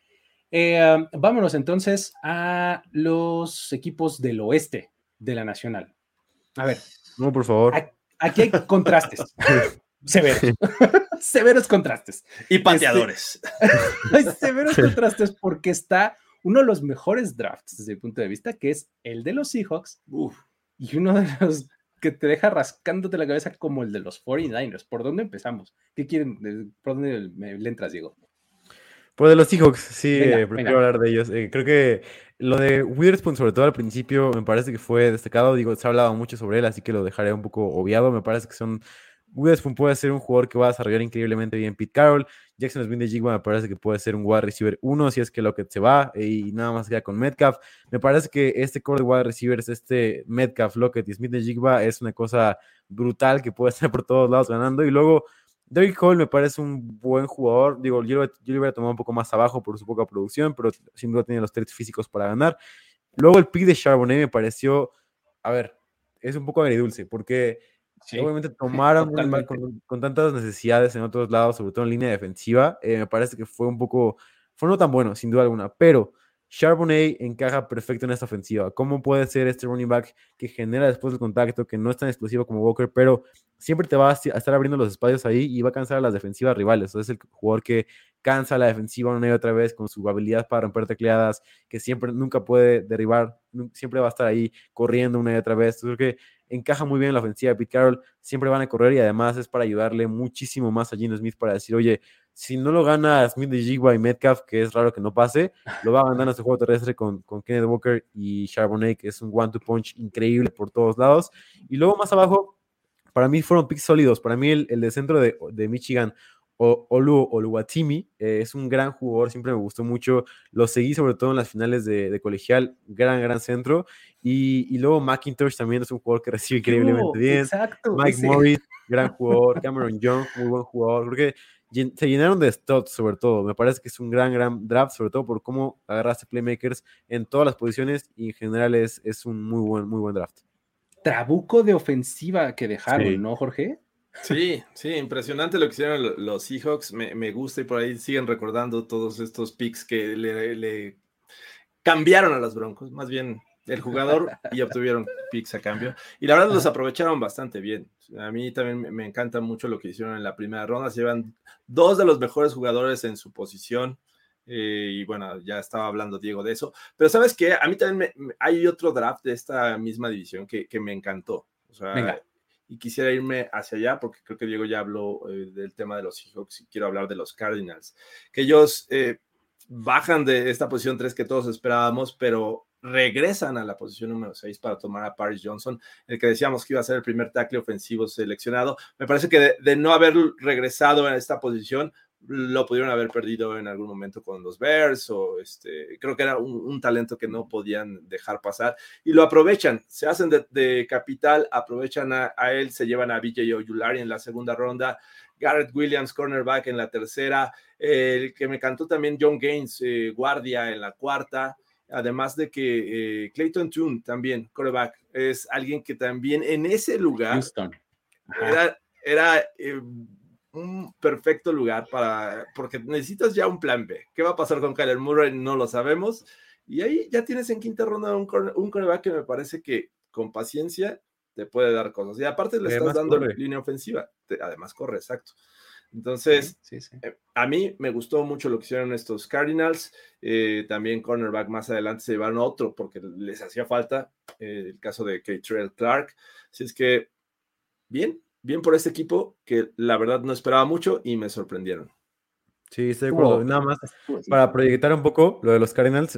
Eh, vámonos entonces a los equipos del oeste de la Nacional. A ver. No, por favor. Aquí hay contrastes. Severos. severos contrastes. Y pateadores. hay severos contrastes porque está uno de los mejores drafts desde mi punto de vista, que es el de los Seahawks. Y uno de los que te deja rascándote la cabeza como el de los 49ers. ¿Por dónde empezamos? ¿Qué quieren? ¿Por dónde le entras, Diego? Por de los Seahawks, sí, eh, prefiero hablar de ellos. Eh, creo que lo de Witherspoon, sobre todo al principio, me parece que fue destacado. Digo, se ha hablado mucho sobre él, así que lo dejaré un poco obviado. Me parece que son Witherspoon puede ser un jugador que va a desarrollar increíblemente bien Pete Carroll. Jackson Smith de Jigba me parece que puede ser un wide receiver uno si es que Lockett se va y nada más queda con Metcalf. Me parece que este core de wide receivers, este Metcalf, Lockett y Smith de Jigba es una cosa brutal que puede estar por todos lados ganando. Y luego Derrick Hall me parece un buen jugador. Digo, yo, yo lo hubiera tomado un poco más abajo por su poca producción, pero sin duda tiene los traits físicos para ganar. Luego el pick de Charbonnet me pareció, a ver, es un poco agridulce, porque obviamente tomaron con, con, tantas necesidades en otros lados, sobre todo en línea defensiva, eh, me parece que fue un poco, fue no tan bueno, sin duda alguna, pero Charbonnet encaja perfecto en esta ofensiva. ¿Cómo puede ser este running back que genera después del contacto, que no es tan explosivo como Walker, pero siempre te va a estar abriendo los espacios ahí y va a cansar a las defensivas rivales? es el jugador que cansa la defensiva una y otra vez con su habilidad para romper tecleadas, que siempre nunca puede derribar, siempre va a estar ahí corriendo una y otra vez. Creo que encaja muy bien en la ofensiva de Pete Carroll, siempre van a correr y además es para ayudarle muchísimo más a Gino Smith para decir, oye, si no lo gana Smith de Jigba y Metcalf, que es raro que no pase, lo va a ganar en este juego terrestre con, con Kenneth Walker y Charbonnet, que es un one-two punch increíble por todos lados. Y luego más abajo, para mí fueron picks sólidos. Para mí el, el de centro de, de Michigan, Olu Oluwatimi eh, es un gran jugador, siempre me gustó mucho. Lo seguí sobre todo en las finales de, de colegial, gran, gran centro. Y, y, luego McIntosh también es un jugador que recibe increíblemente bien. Exacto, Mike Morris, gran jugador. Cameron Young, muy buen jugador. Creo que se llenaron de studs sobre todo. Me parece que es un gran, gran draft, sobre todo por cómo agarraste playmakers en todas las posiciones y en general es, es un muy buen, muy buen draft. Trabuco de ofensiva que dejaron, ¿no, Jorge? Sí, sí, impresionante lo que hicieron los Seahawks. Me, me, gusta y por ahí siguen recordando todos estos picks que le, le cambiaron a los Broncos. Más bien el jugador y obtuvieron picks a cambio. Y la verdad los aprovecharon bastante bien. A mí también me encanta mucho lo que hicieron en la primera ronda. Se llevan dos de los mejores jugadores en su posición. Eh, y bueno, ya estaba hablando Diego de eso. Pero sabes que a mí también me, hay otro draft de esta misma división que, que me encantó. O sea, y quisiera irme hacia allá porque creo que Diego ya habló eh, del tema de los Seahawks y quiero hablar de los Cardinals. Que ellos eh, bajan de esta posición 3 que todos esperábamos, pero regresan a la posición número 6 para tomar a Paris Johnson, el que decíamos que iba a ser el primer tackle ofensivo seleccionado. Me parece que de, no haber regresado a esta posición, lo pudieron haber perdido en algún momento con los Bears o este, creo que era un, talento que no podían dejar pasar. Y lo aprovechan, se hacen de, capital, aprovechan a, él, se llevan a BJ Oyulari en la segunda ronda, Garrett Williams, cornerback en la tercera, el que me cantó también John Gaines, eh, guardia en la cuarta, Además de que eh, Clayton Tune también, quarterback, es alguien que también en ese lugar era, era eh, un perfecto lugar para, porque necesitas ya un plan B. ¿Qué va a pasar con Kyler Murray? No lo sabemos. Y ahí ya tienes en quinta ronda un, un quarterback que me parece que con paciencia te puede dar cosas. Y aparte le estás dando línea ofensiva. además corre, exacto. Entonces, eh, a mí me gustó mucho lo que hicieron estos Cardinals. Eh, también cornerback más adelante se llevaron otro porque les hacía falta eh, el caso de Trail Clark. Así es que, bien, bien por este equipo que la verdad no esperaba mucho y me sorprendieron. Sí, estoy de acuerdo. Nada más para proyectar un poco lo de los Cardinals.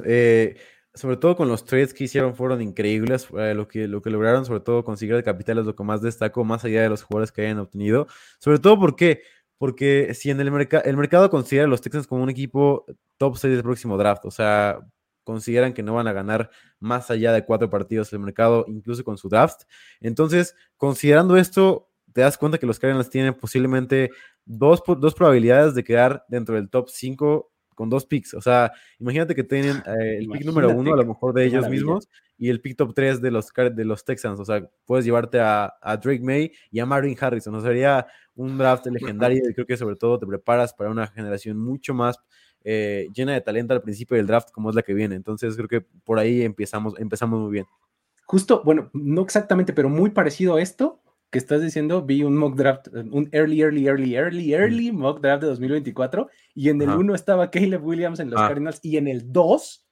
sobre todo con los trades que hicieron fueron increíbles. lo, que, lo que lograron, sobre todo conseguir el capital es lo que más destaco, más allá de los jugadores que hayan obtenido. Sobre todo porque porque si en el, mercado el mercado considera a los Texans como un equipo top 6 del próximo draft, o sea, consideran que no van a ganar más allá de cuatro partidos el mercado, incluso con su draft. Entonces, considerando esto, te das cuenta que los Cardinals tienen posiblemente dos, dos probabilidades de quedar dentro del top 5 con dos picks. O sea, imagínate que tienen eh, el pick número uno, a lo mejor de ellos mismos, y el pick top 3 de los, de los Texans. O sea, puedes llevarte a, Drake May y a Marvin Harrison. O sea, sería un draft legendario y creo que sobre todo te preparas para una generación mucho más eh, llena de talento al principio del draft como es la que viene. Entonces creo que por ahí empezamos, empezamos muy bien. Justo, bueno, no exactamente, pero muy parecido a esto que estás diciendo, vi un mock draft, un early, early, early, early, early mock draft de 2024 y en el 1 estaba Caleb Williams en los ah. Cardinals y en el 2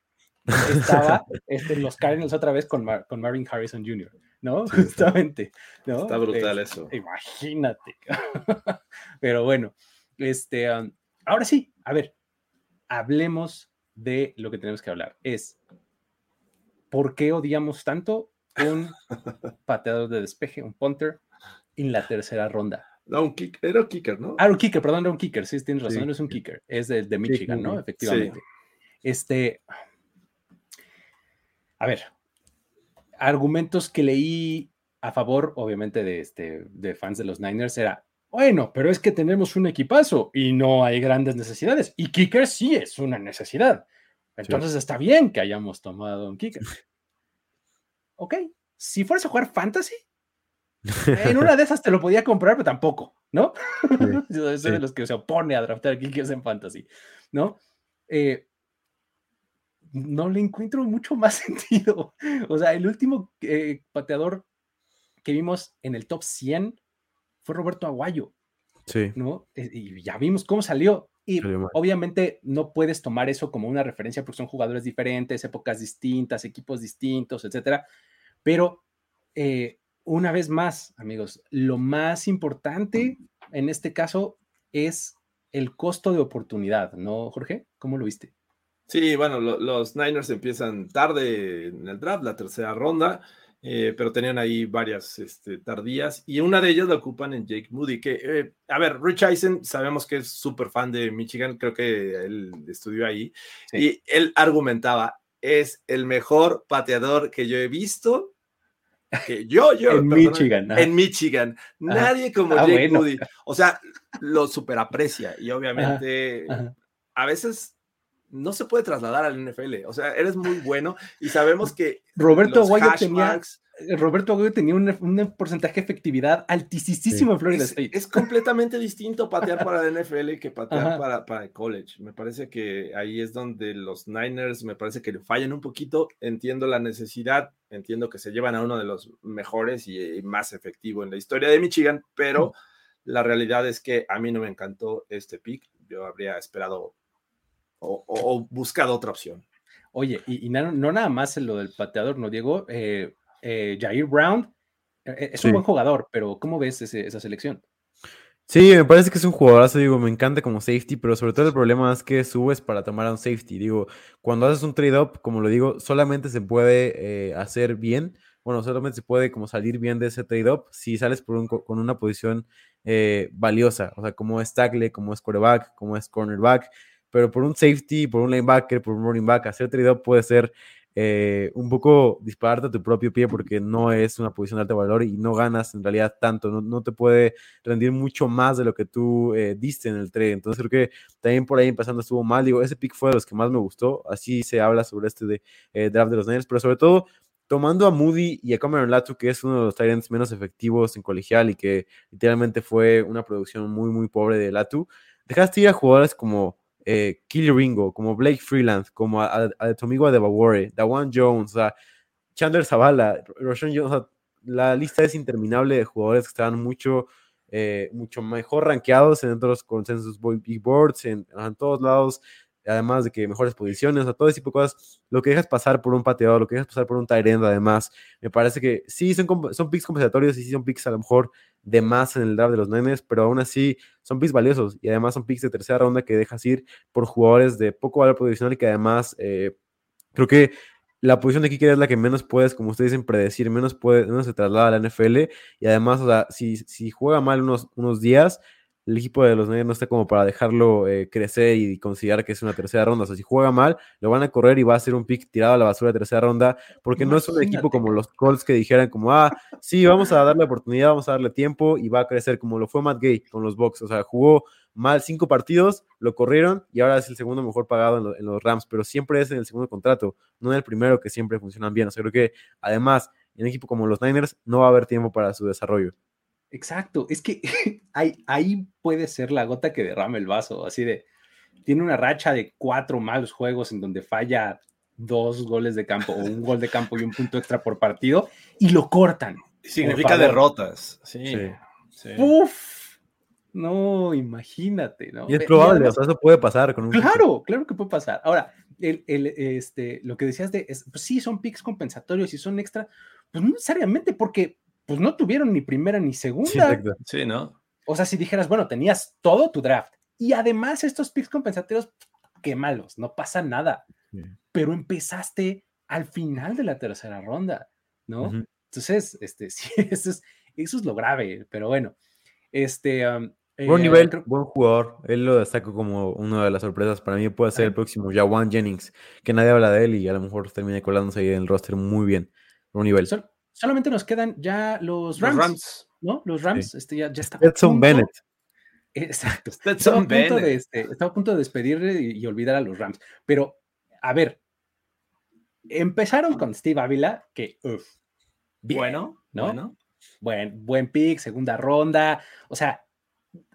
estaba este, los Cardinals otra vez con, con Marvin Harrison Jr., ¿no? Justamente, ¿no? Está brutal eso. Imagínate. Pero bueno, este, um, ahora sí, a ver, hablemos de lo que tenemos que hablar. Es, ¿por qué odiamos tanto un pateador de despeje, un punter, en la tercera ronda. No, un kicker, era un kicker, ¿no? Ah, un kicker, perdón, era un kicker, sí, tienes razón, no es un kicker, es de, de Michigan, ¿no? Efectivamente. Este, a ver, argumentos que leí a favor, obviamente, de, este, de fans de los Niners era, bueno, pero es que tenemos un equipazo y no hay grandes necesidades. Y kicker sí es una necesidad. Entonces está bien que hayamos tomado un kicker. ok, si fueras a jugar fantasy, en una de esas te lo podía comprar, pero tampoco, ¿no? Soy de los que se opone a draftar kickers en fantasy, ¿no? Eh, no le encuentro mucho más sentido. O sea, el último eh, pateador que vimos en el top 100 fue Roberto Aguayo. Sí. ¿No? Eh, y ya vimos cómo salió. Y obviamente no puedes tomar eso como una referencia porque son jugadores diferentes, épocas distintas, equipos distintos, etcétera. Pero eh, una vez más, amigos, lo más importante en este caso es el costo de oportunidad, ¿no, Jorge? ¿Cómo lo viste? Sí, bueno, los Niners empiezan tarde en el draft, la tercera ronda, eh, pero tenían ahí varias este, tardías y una de ellas la ocupan en Jake Moody, que, eh, a ver, Rich Eisen sabemos que es súper fan de Michigan, creo que él estudió ahí, y él argumentaba, es el mejor pateador que yo he visto que yo, yo, en Michigan, en Michigan, nadie como ah, Jake Moody, o sea, lo super aprecia y obviamente a veces no se puede trasladar al NFL. O sea, eres muy bueno y sabemos que Roberto Aguayo tenía, Roberto Aguayo tenía un, porcentaje de efectividad altísimo en Florida es, State. Es completamente distinto patear para la NFL que patear para, para el college. Me parece que ahí es donde los Niners me parece que le fallan un poquito. Entiendo la necesidad, entiendo que se llevan a uno de los mejores y, más efectivo en la historia de Michigan, pero la realidad es que a mí no me encantó este pick. Yo habría esperado o, buscado otra opción. Oye, y, no, nada más en lo del pateador, ¿no, Diego? Eh, eh, Jair Brown eh, es un buen jugador, pero ¿cómo ves esa selección? Sí, me parece que es un jugadorazo, digo, me encanta como safety, pero sobre todo el problema es que subes para tomar a un safety. Digo, cuando haces un trade-up, como lo digo, solamente se puede hacer bien, bueno, solamente se puede como salir bien de ese trade-up si sales por con una posición valiosa, o sea, como es tackle, como es quarterback, como es cornerback, pero por un safety, por un linebacker, por un running back, hacer trade puede ser eh, un poco dispararte a tu propio pie porque no es una posición de alto valor y no ganas en realidad tanto, no, te puede rendir mucho más de lo que tú eh, diste en el trade. Entonces creo que también por ahí empezando estuvo mal. Digo, ese pick fue de los que más me gustó. Así se habla sobre este de, eh, draft de los Niners, pero sobre todo tomando a Moody y a Cameron Latu, que es uno de los Tyrants menos efectivos en colegial y que literalmente fue una producción muy, muy pobre de Latu, dejaste ir a jugadores como eh, Ringo, como Blake Freeland, como a, tu amigo Adebawore, Dawan Jones, Chandler Zavala, Roshan Jones, la lista es interminable de jugadores que estaban mucho, eh, mucho mejor rankeados en otros consensos big boards, en todos lados, además de que mejores posiciones, o todo ese tipo de cosas, lo que dejas pasar por un pateador, lo que dejas pasar por un tight además, me parece que sí son, son picks compensatorios y sí son picks a lo mejor de más en el draft de los nenes, pero aún así son picks valiosos y además son picks de tercera ronda que dejas ir por jugadores de poco valor posicional y que además eh, creo que la posición de kicker es la que menos puedes, como ustedes dicen, predecir, menos, puede, menos se traslada a la NFL y además, o sea, si, si juega mal unos, unos días, el equipo de los Niners no está como para dejarlo eh, crecer y considerar que es una tercera ronda. O sea, si juega mal, lo van a correr y va a ser un pick tirado a la basura de tercera ronda, porque no es un equipo como los Colts que dijeran como, ah, sí, vamos a darle oportunidad, vamos a darle tiempo y va a crecer como lo fue Matt Gay con los Bucks. O sea, jugó mal cinco partidos, lo corrieron y ahora es el segundo mejor pagado en, los Rams, pero siempre es en el segundo contrato, no en el primero que siempre funcionan bien. O sea, creo que además en un equipo como los Niners no va a haber tiempo para su desarrollo. Exacto, es que ahí, ahí puede ser la gota que derrama el vaso, así de, tiene una racha de cuatro malos juegos en donde falla dos goles de campo o un gol de campo y un punto extra por partido y lo cortan. Significa derrotas. Sí. Uf, no, imagínate, ¿no? Y es probable, o sea, eso puede pasar con un Claro, claro que puede pasar. Ahora, el, el, este, lo que decías de, pues sí, son picks compensatorios y son extra, pues no necesariamente porque pues no tuvieron ni primera ni segunda. Sí, ¿no? O sea, si dijeras, bueno, tenías todo tu draft y además estos picks compensatorios, qué malos, no pasa nada. Pero empezaste al final de la tercera ronda, ¿no? Entonces, este, sí, eso es, eso es lo grave, pero bueno. Este, um, buen eh, nivel, buen jugador. Él lo destaco como una de las sorpresas. Para mí puede ser el próximo Jawan Jennings, que nadie habla de él y a lo mejor termine colándose ahí en el roster muy bien. Buen nivel. Solamente nos quedan ya los Rams. ¿No? Los Rams. Este ya, ya está. Stetson Bennett. Exacto. Estaba a, punto de, este, estaba a punto de despedirle y, olvidar a los Rams. Pero, a ver, empezaron con Steve Ávila, que, bueno, ¿no? Buen, buen pick, segunda ronda. O sea,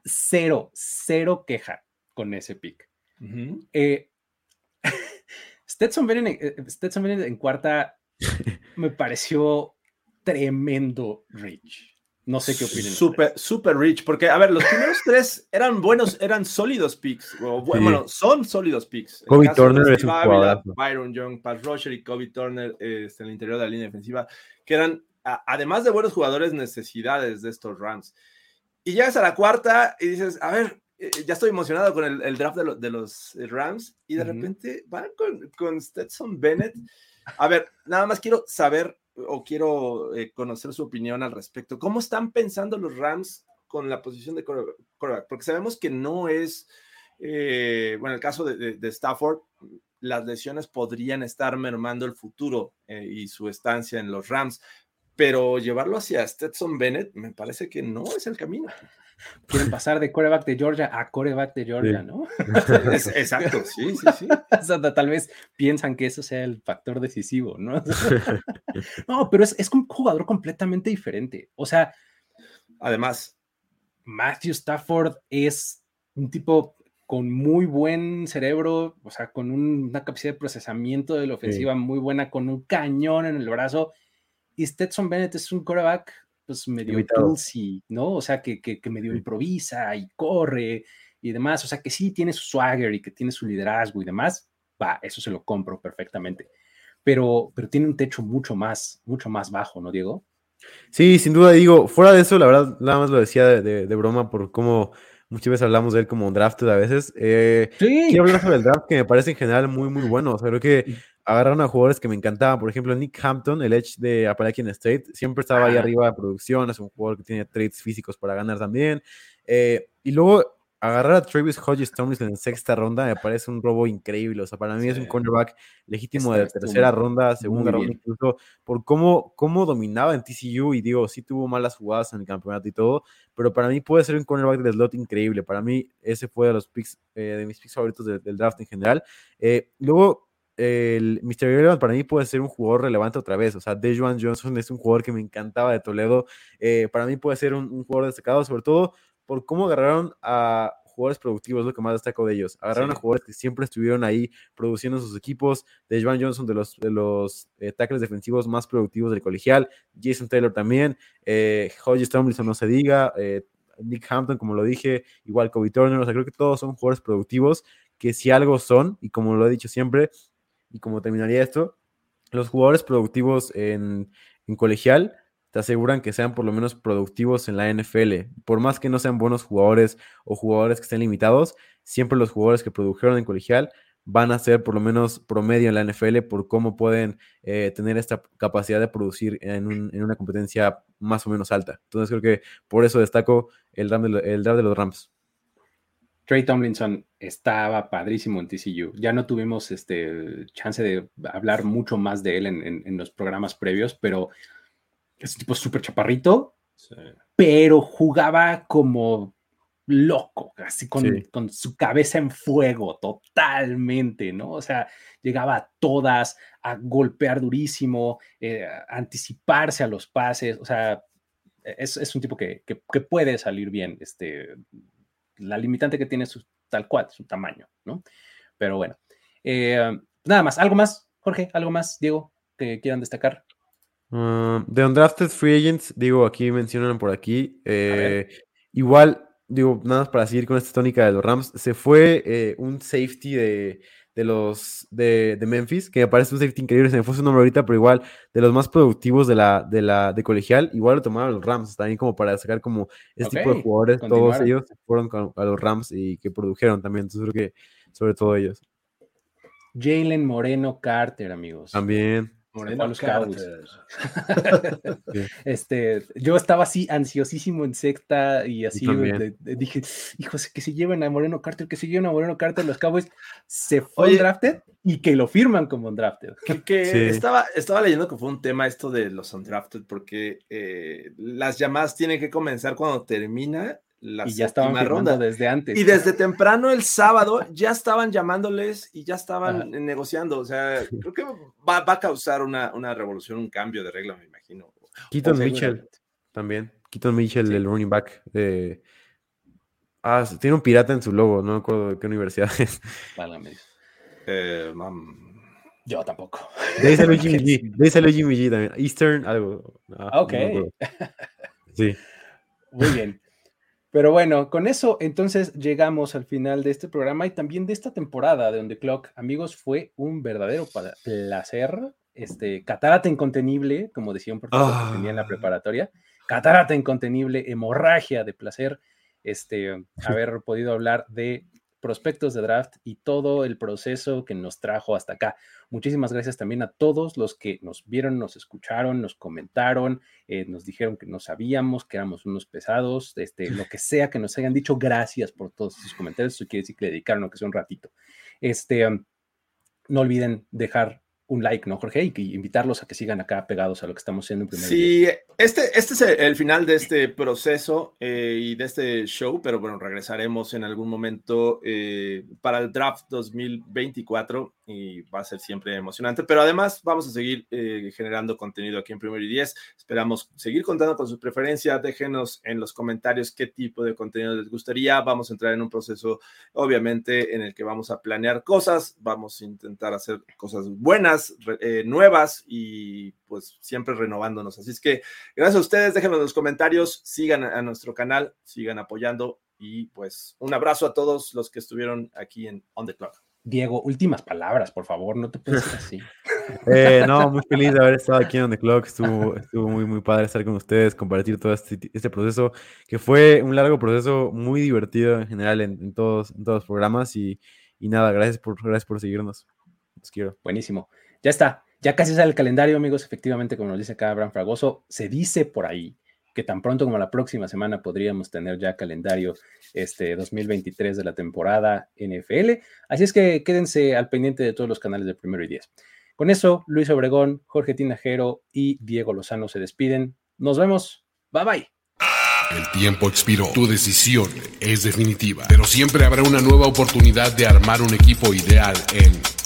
cero, cero queja con ese pick. Eh, Stetson, Bennett, eh, Stetson Bennett en cuarta me pareció tremendo Rich. No sé qué opinan. Super, super rich, porque, a ver, los primeros tres eran buenos, eran sólidos picks. Bueno, son sólidos picks. Kobe Turner es un Byron Young, Pat Roger y Kobe Turner este, en el interior de la línea defensiva, que eran, además de buenos jugadores, necesidades de estos Rams. Y llegas a la cuarta y dices, a ver, eh, ya estoy emocionado con el, draft de, los Rams, y de repente van con, con Stetson Bennett. A ver, nada más quiero saber o quiero eh, conocer su opinión al respecto. ¿Cómo están pensando los Rams con la posición de quarterback? Porque sabemos que no es, eh, bueno, en el caso de, Stafford, las lesiones podrían estar mermando el futuro eh, y su estancia en los Rams, pero llevarlo hacia Stetson Bennett me parece que no es el camino. Quieren pasar de coreback de Georgia a coreback de Georgia, ¿no? exacto, sí, sí, sí. tal vez piensan que eso sea el factor decisivo, ¿no? no, pero es, es un jugador completamente diferente. O sea, además, Matthew Stafford es un tipo con muy buen cerebro, o sea, con una capacidad de procesamiento de la ofensiva muy buena, con un cañón en el brazo. Y Stetson Bennett es un coreback pues medio y ¿no? O sea, que, que, medio improvisa y corre y demás. O sea, que sí tiene su swagger y que tiene su liderazgo y demás. Va, eso se lo compro perfectamente. Pero, pero tiene un techo mucho más, mucho más bajo, ¿no, Diego? Sí, sin duda, digo, fuera de eso, la verdad, nada más lo decía de, de, broma por cómo muchas veces hablamos de él como un drafted a veces. Eh, sí. Quiero hablar sobre el draft que me parece en general muy, muy bueno. O sea, creo que agarraron a jugadores que me encantaban. Por ejemplo, Nick Hampton, el edge de Appalachian State, siempre estaba ahí arriba de producción. Es un jugador que tiene traits físicos para ganar también. Eh, y luego agarrar a Travis Hodges Tomlinson en sexta ronda me parece un robo increíble. O sea, para mí es un cornerback legítimo de tercera ronda, segunda ronda, incluso por cómo, cómo dominaba en TCU. Y digo, sí tuvo malas jugadas en el campeonato y todo, pero para mí puede ser un cornerback de slot increíble. Para mí, ese fue de los picks, eh, de mis picks favoritos del draft en general. Eh, luego, el Mr. Irrelevant para mí puede ser un jugador relevante otra vez. O sea, Dejuan Johnson es un jugador que me encantaba de Toledo. Eh, para mí puede ser un, jugador destacado, sobre todo por cómo agarraron a jugadores productivos, es lo que más destaco de ellos. Agarraron a jugadores que siempre estuvieron ahí produciendo sus equipos. Dejuan Johnson, de los, de los eh, tackles defensivos más productivos del colegial. Jason Taylor también. Eh, Hodges Tomlinson, no se diga. Eh, Nick Hampton, como lo dije. Igual Kobe Turner. O sea, creo que todos son jugadores productivos que si algo son, y como lo he dicho siempre, y como terminaría esto, los jugadores productivos en, colegial te aseguran que sean por lo menos productivos en la NFL. Por más que no sean buenos jugadores o jugadores que estén limitados, siempre los jugadores que produjeron en colegial van a ser por lo menos promedio en la NFL por cómo pueden eh, tener esta capacidad de producir en, una competencia más o menos alta. Entonces creo que por eso destaco el draft de, el draft de los Rams. Trey Tomlinson estaba padrísimo en TCU. Ya no tuvimos este chance de hablar mucho más de él en, los programas previos, pero es un tipo súper chaparrito, pero jugaba como loco, así con, su cabeza en fuego totalmente, ¿no? O sea, llegaba a todas, a golpear durísimo, eh, a anticiparse a los pases, o sea, es, un tipo que, que, puede salir bien este, la limitante que tiene su tal cual, su tamaño, ¿no? Pero bueno, eh, nada más, algo más, Jorge, algo más, Diego, que quieran destacar. Uh, de Undrafted Free Agents, digo, aquí mencionan por aquí, eh, igual, digo, nada más para seguir con esta tónica de los Rams, se fue eh, un safety de de los de, Memphis, que me parece un safety increíble, se me fue su nombre ahorita, pero igual de los más productivos de la, de la de colegial, igual lo tomaron los Rams, también como para sacar como este tipo de jugadores, todos ellos fueron a los Rams y que produjeron también, entonces creo que sobre todo ellos. Jalen Moreno Carter, amigos. También. Moreno los este, yo estaba así ansiosísimo en secta y así dije, hijos, que se lleven a Moreno Carter, que se lleven a Moreno Carter, los Cowboys se fue undrafted y que lo firman como undrafted. Que, estaba, estaba leyendo que fue un tema esto de los undrafted, porque eh, las llamadas tienen que comenzar cuando termina y ya estaban ronda desde antes. Y desde temprano el sábado ya estaban llamándoles y ya estaban negociando. O sea, creo que va, a causar una, una, revolución, un cambio de regla, me imagino. Keaton Mitchell también. Keaton Mitchell, el running back de... Ah, tiene un pirata en su logo, no me acuerdo de qué universidad es. Eh, Yo tampoco. De salió Jimmy G. De ahí salió Jimmy G también. Eastern, algo. Ah, ok. sí. Muy bien. Pero bueno, con eso entonces llegamos al final de este programa y también de esta temporada de On The Clock. Amigos, fue un verdadero placer. Este, catarata incontenible, como decía un profesor que tenía en la ah. preparatoria. Catarata incontenible, hemorragia de placer. Este, haber podido hablar de prospectos de draft y todo el proceso que nos trajo hasta acá. Muchísimas gracias también a todos los que nos vieron, nos escucharon, nos comentaron, eh, nos dijeron que no sabíamos, que éramos unos pesados, este, lo que sea que nos hayan dicho, gracias por todos sus comentarios. Eso quiere decir que le dedicaron que sea un ratito. Este, no olviden dejar un like, ¿no, Jorge? Y invitarlos a que sigan acá pegados a lo que estamos haciendo en primer Sí, este, este es el, final de este proceso eh, y de este show, pero bueno, regresaremos en algún momento eh, para el draft 2024 y va a ser siempre emocionante, pero además vamos a seguir eh, generando contenido aquí en Primero y Diez. Esperamos seguir contando con sus preferencias. Déjenos en los comentarios qué tipo de contenido les gustaría. Vamos a entrar en un proceso, obviamente, en el que vamos a planear cosas, vamos a intentar hacer cosas buenas, eh, nuevas y pues siempre renovándonos. Así es que gracias a ustedes, déjenos en los comentarios, sigan a nuestro canal, sigan apoyando y pues un abrazo a todos los que estuvieron aquí en On the Clock. Diego, últimas palabras, por favor, no te puedes así. Eh, no, muy feliz de haber estado aquí en The Clock. Estuvo, estuvo muy, muy padre estar con ustedes, compartir todo este, este proceso, que fue un largo proceso muy divertido en general en, todos, en todos los programas. Y, y, nada, gracias por, gracias por seguirnos. Los quiero. Buenísimo. Ya está. Ya casi sale el calendario, amigos. Efectivamente, como nos dice acá Abraham Fragoso, se dice por ahí que tan pronto como la próxima semana podríamos tener ya calendario este 2023 de la temporada NFL. Así es que quédense al pendiente de todos los canales de Primero y Diez. Con eso, Luis Obregón, Jorge Tinajero y Diego Lozano se despiden. Nos vemos. Bye bye. El tiempo expiró. Tu decisión es definitiva. Pero siempre habrá una nueva oportunidad de armar un equipo ideal en